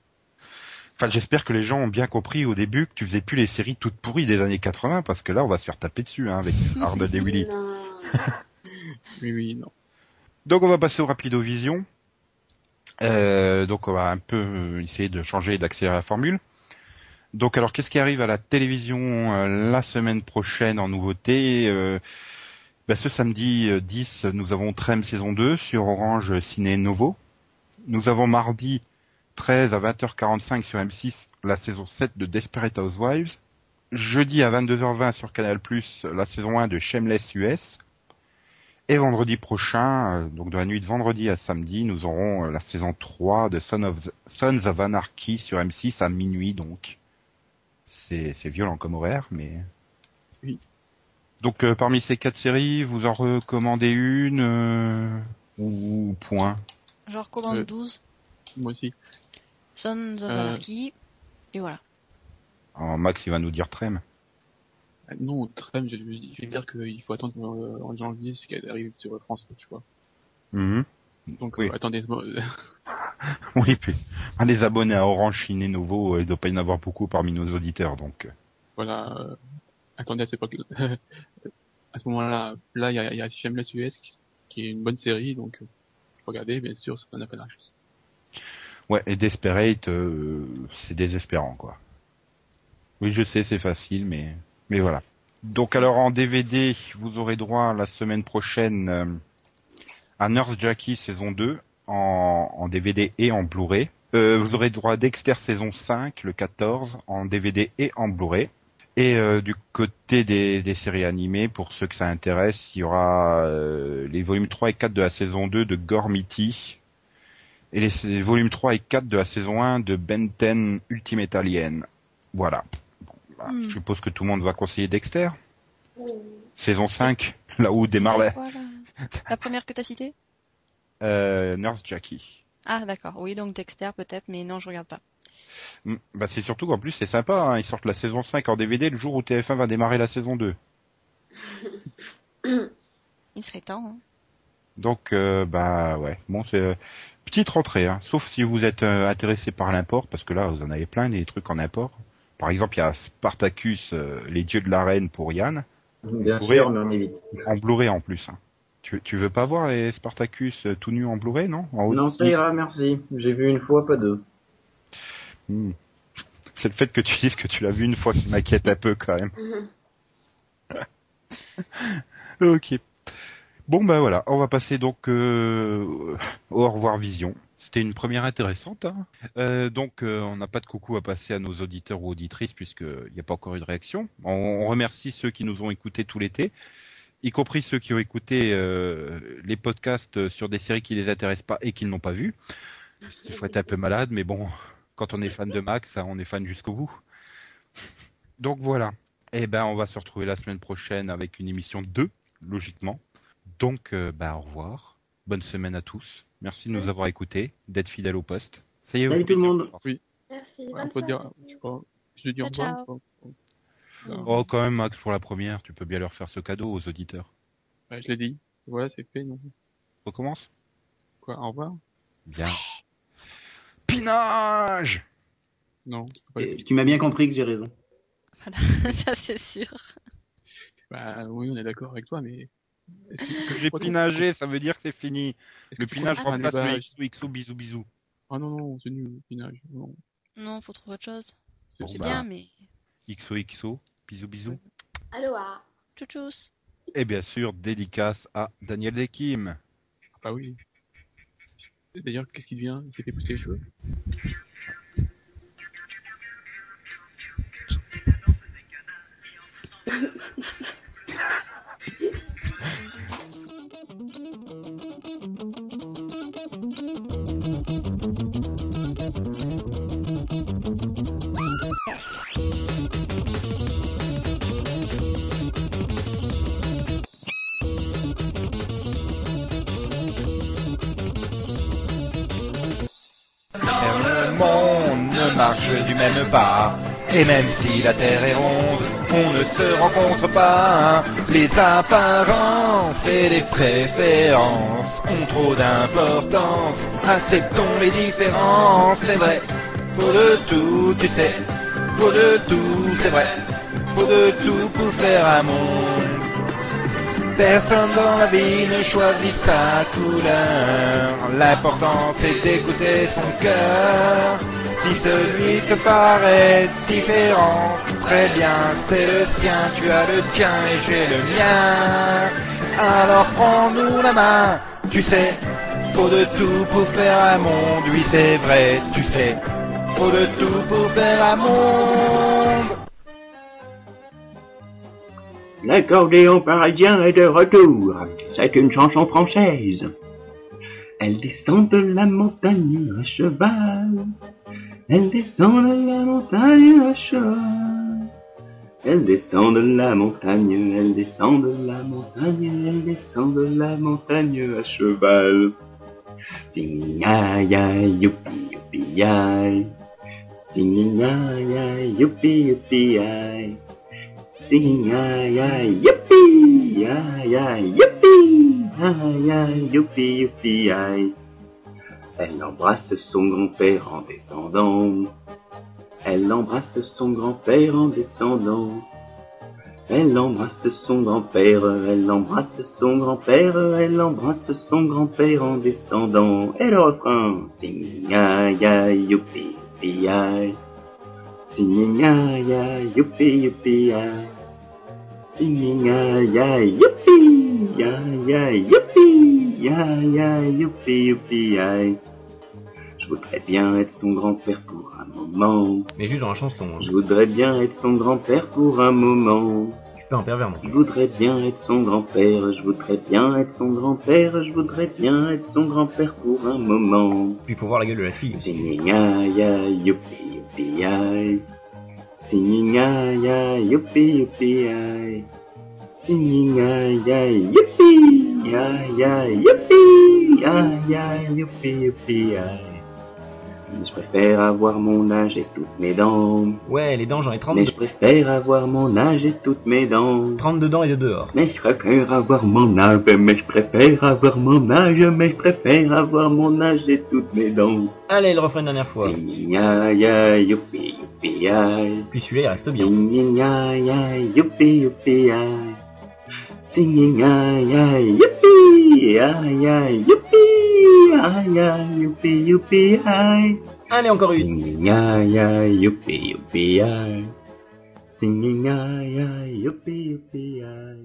Enfin, j'espère que les gens ont bien compris au début que tu faisais plus les séries toutes pourries des années 80 parce que là, on va se faire taper dessus hein, avec Arnold et Willy. Non. Oui, non. Donc, on va passer au Rapidovision. Euh, donc, on va un peu euh, essayer de changer et d'accélérer la formule. Donc, alors, qu'est-ce qui arrive à la télévision euh, la semaine prochaine en nouveauté euh, bah, Ce samedi euh, 10, nous avons Trem saison 2 sur Orange Ciné Novo. Nous avons mardi 13 à 20h45 sur M6 la saison 7 de Desperate Housewives. Jeudi à 22h20 sur Canal+, la saison 1 de Shameless US. Et vendredi prochain, euh, donc de la nuit de vendredi à samedi, nous aurons euh, la saison 3 de Son of, Sons of Anarchy sur M6 à minuit donc. C'est, c'est violent comme horaire, mais... Oui. Donc euh, parmi ces quatre séries, vous en recommandez une euh, ou point? Je recommande Euh. 12, Moi aussi. Sons of Euh. Anarchy, et voilà. Alors, Max, il va nous dire Trem. Non, Trem, je, je vais dire qu'il faut attendre euh, en janvier ce qu'elle arrive sur France, tu vois. Mhm. Donc, Oui. euh, attendez, euh, Oui, puis ah, les abonnés à Orange Ciné Novo, euh, il doit pas y en avoir beaucoup parmi nos auditeurs, donc... euh, voilà, euh, attendez à cette époque à ce moment-là, là, il y a, y a Shameless US qui, qui est une bonne série, donc, regarder, bien sûr, c'est un appel à chose. Ouais, et Desperate, euh, c'est désespérant, quoi. Oui, je sais, c'est facile, mais mais voilà. Donc alors en DVD, vous aurez droit la semaine prochaine euh, à Nurse Jackie saison 2 en, DVD et en Blu-ray. Euh, vous aurez droit à Dexter saison 5 le 14 en DVD et en Blu-ray. Et euh, du côté des, séries animées, pour ceux que ça intéresse, il y aura euh, les volumes 3 et 4 de la saison 2 de Gormity, et les, volumes 3 et 4 de la saison 1 de Ben 10 Ultimate Alien. Voilà. Bah, Hmm. Je suppose que tout le monde va conseiller Dexter. Oui. Saison 5, là où démarre la, La première que t'as citée? Euh, Nurse Jackie. Ah d'accord, oui donc Dexter peut-être, mais non je regarde pas. Hmm, Bah c'est surtout qu'en plus c'est sympa, hein, ils sortent la saison 5 en DVD le jour où TF1 va démarrer la saison 2. Il serait temps. Hein. Donc euh, bah ouais, bon c'est euh, petite rentrée, hein, sauf si vous êtes euh, intéressé par l'import, parce que là vous en avez plein des trucs en import. Par exemple il y a Spartacus, euh, les dieux de l'arène pour Yann, Bien Oui. sûr, mais on est vite. en Blu-ray en plus. hein. Tu, tu veux pas voir les Spartacus euh, tout nus en Blu-ray, non? En haut Non, ça ira, merci. J'ai vu une fois, pas deux. Hmm. C'est le fait que tu dises que tu l'as vu une fois qui m'inquiète un peu quand même. Ok. Bon bah voilà, on va passer donc euh, au revoir vision. C'était une première intéressante. hein. Euh, donc euh, on n'a pas de coucou à passer à nos auditeurs ou auditrices puisqu'il n'y a pas encore eu de réaction. On, remercie ceux qui nous ont écoutés tout l'été, y compris ceux qui ont écouté euh, les podcasts sur des séries qui les intéressent pas et qui ne l'ont pas vu. Il faut un peu malade, mais bon, quand on est fan de Max, hein, on est fan jusqu'au bout. Donc voilà. Eh ben, on va se retrouver la semaine prochaine avec une émission 2, logiquement. Donc, bah, au revoir. Bonne semaine à tous. Merci de nous avoir écoutés, d'être fidèles au poste. Ça y est, Salut tout le monde. revoir. Merci. On Bonne peut dire, soirée. je dis au revoir. Oh, quand même, Max, pour la première, tu peux bien leur faire ce cadeau aux auditeurs. Ouais, je l'ai dit. Voilà, c'est fait, non. Recommence Quoi, au revoir? Bien. Pinage Non. Et tu m'as bien compris que j'ai raison. Voilà, ça c'est sûr. Bah, oui, on est d'accord avec toi, mais. Que- j'ai pinagé, ça veut dire que c'est fini. Le pinage remplace le XO, XO, bisous, bisous. Ah non, non, c'est nul, le pinage. Non. Non, faut trouver autre chose. Bon, C'est bah, bien, mais XO, XO, bisous, bisous. Aloha. tchou Et bien sûr, dédicace à Daniel Dekim. Ah bah oui. D'ailleurs, qu'est-ce qu'il devient? Il s'est fait pousser les cheveux? Le monde ne marche du même pas. Et même si la terre est ronde, on ne se rencontre pas. Les apparences et les préférences ont trop d'importance. Acceptons les différences, c'est vrai. Faut de tout, tu sais. Faut de tout, c'est vrai. Faut de tout pour faire monde. Personne dans la vie ne choisit sa couleur. L'important c'est d'écouter son cœur. Si celui te paraît différent, très bien, c'est le sien, tu as le tien et j'ai le mien. Alors prends-nous la main, tu sais, faut de tout pour faire un monde, oui c'est vrai, tu sais, faut de tout pour faire un monde. L'accordéon parisien est de retour. C'est une chanson française. Elle descend de la montagne à cheval. Elle descend de la montagne à cheval. Elle descend de la montagne, elle descend de la montagne, elle descend de la montagne à cheval. Elle embrasse son grand-père en descendant. Elle embrasse son grand-père en descendant. Elle embrasse son grand-père, elle embrasse son grand-père, elle embrasse son grand-père en descendant. Et le refrain, sing aïe aïe youpi youpi. Singing aïe youpi youpi youpi youpi youpi youpi. Je voudrais bien être son grand-père pour un moment. Mais juste dans la chanson. hein. Je voudrais bien être son grand-père pour un moment. suis pas un pervers non Je voudrais bien être son grand-père, je voudrais bien être son grand-père, je voudrais bien être son grand-père pour un moment. Puis pour voir la gueule de la fille aussi. Youpi youpi. Singing ay ay youpi youpi ay. Singing ay ay youpi ay ay youpi ay ay youpi youpi ay. Je préfère avoir mon âge et toutes mes dents. Ouais, les dents, j'en ai Mais 32. je préfère avoir mon âge et toutes mes dents. 32 dents et de dehors. Mais je préfère avoir mon âge, mais je préfère avoir mon âge, mais je préfère avoir mon âge et toutes mes dents. Allez, le refrain une dernière fois. Youpi youpi. Puis celui-là, il reste bien. Youpi youpi. Singing ay ay youpi ay ay youpi ay ay youpi youpi ay. Allez, encore une. Singing ay ay youpi youpi ay. Singing ay ay youpi youpi ay.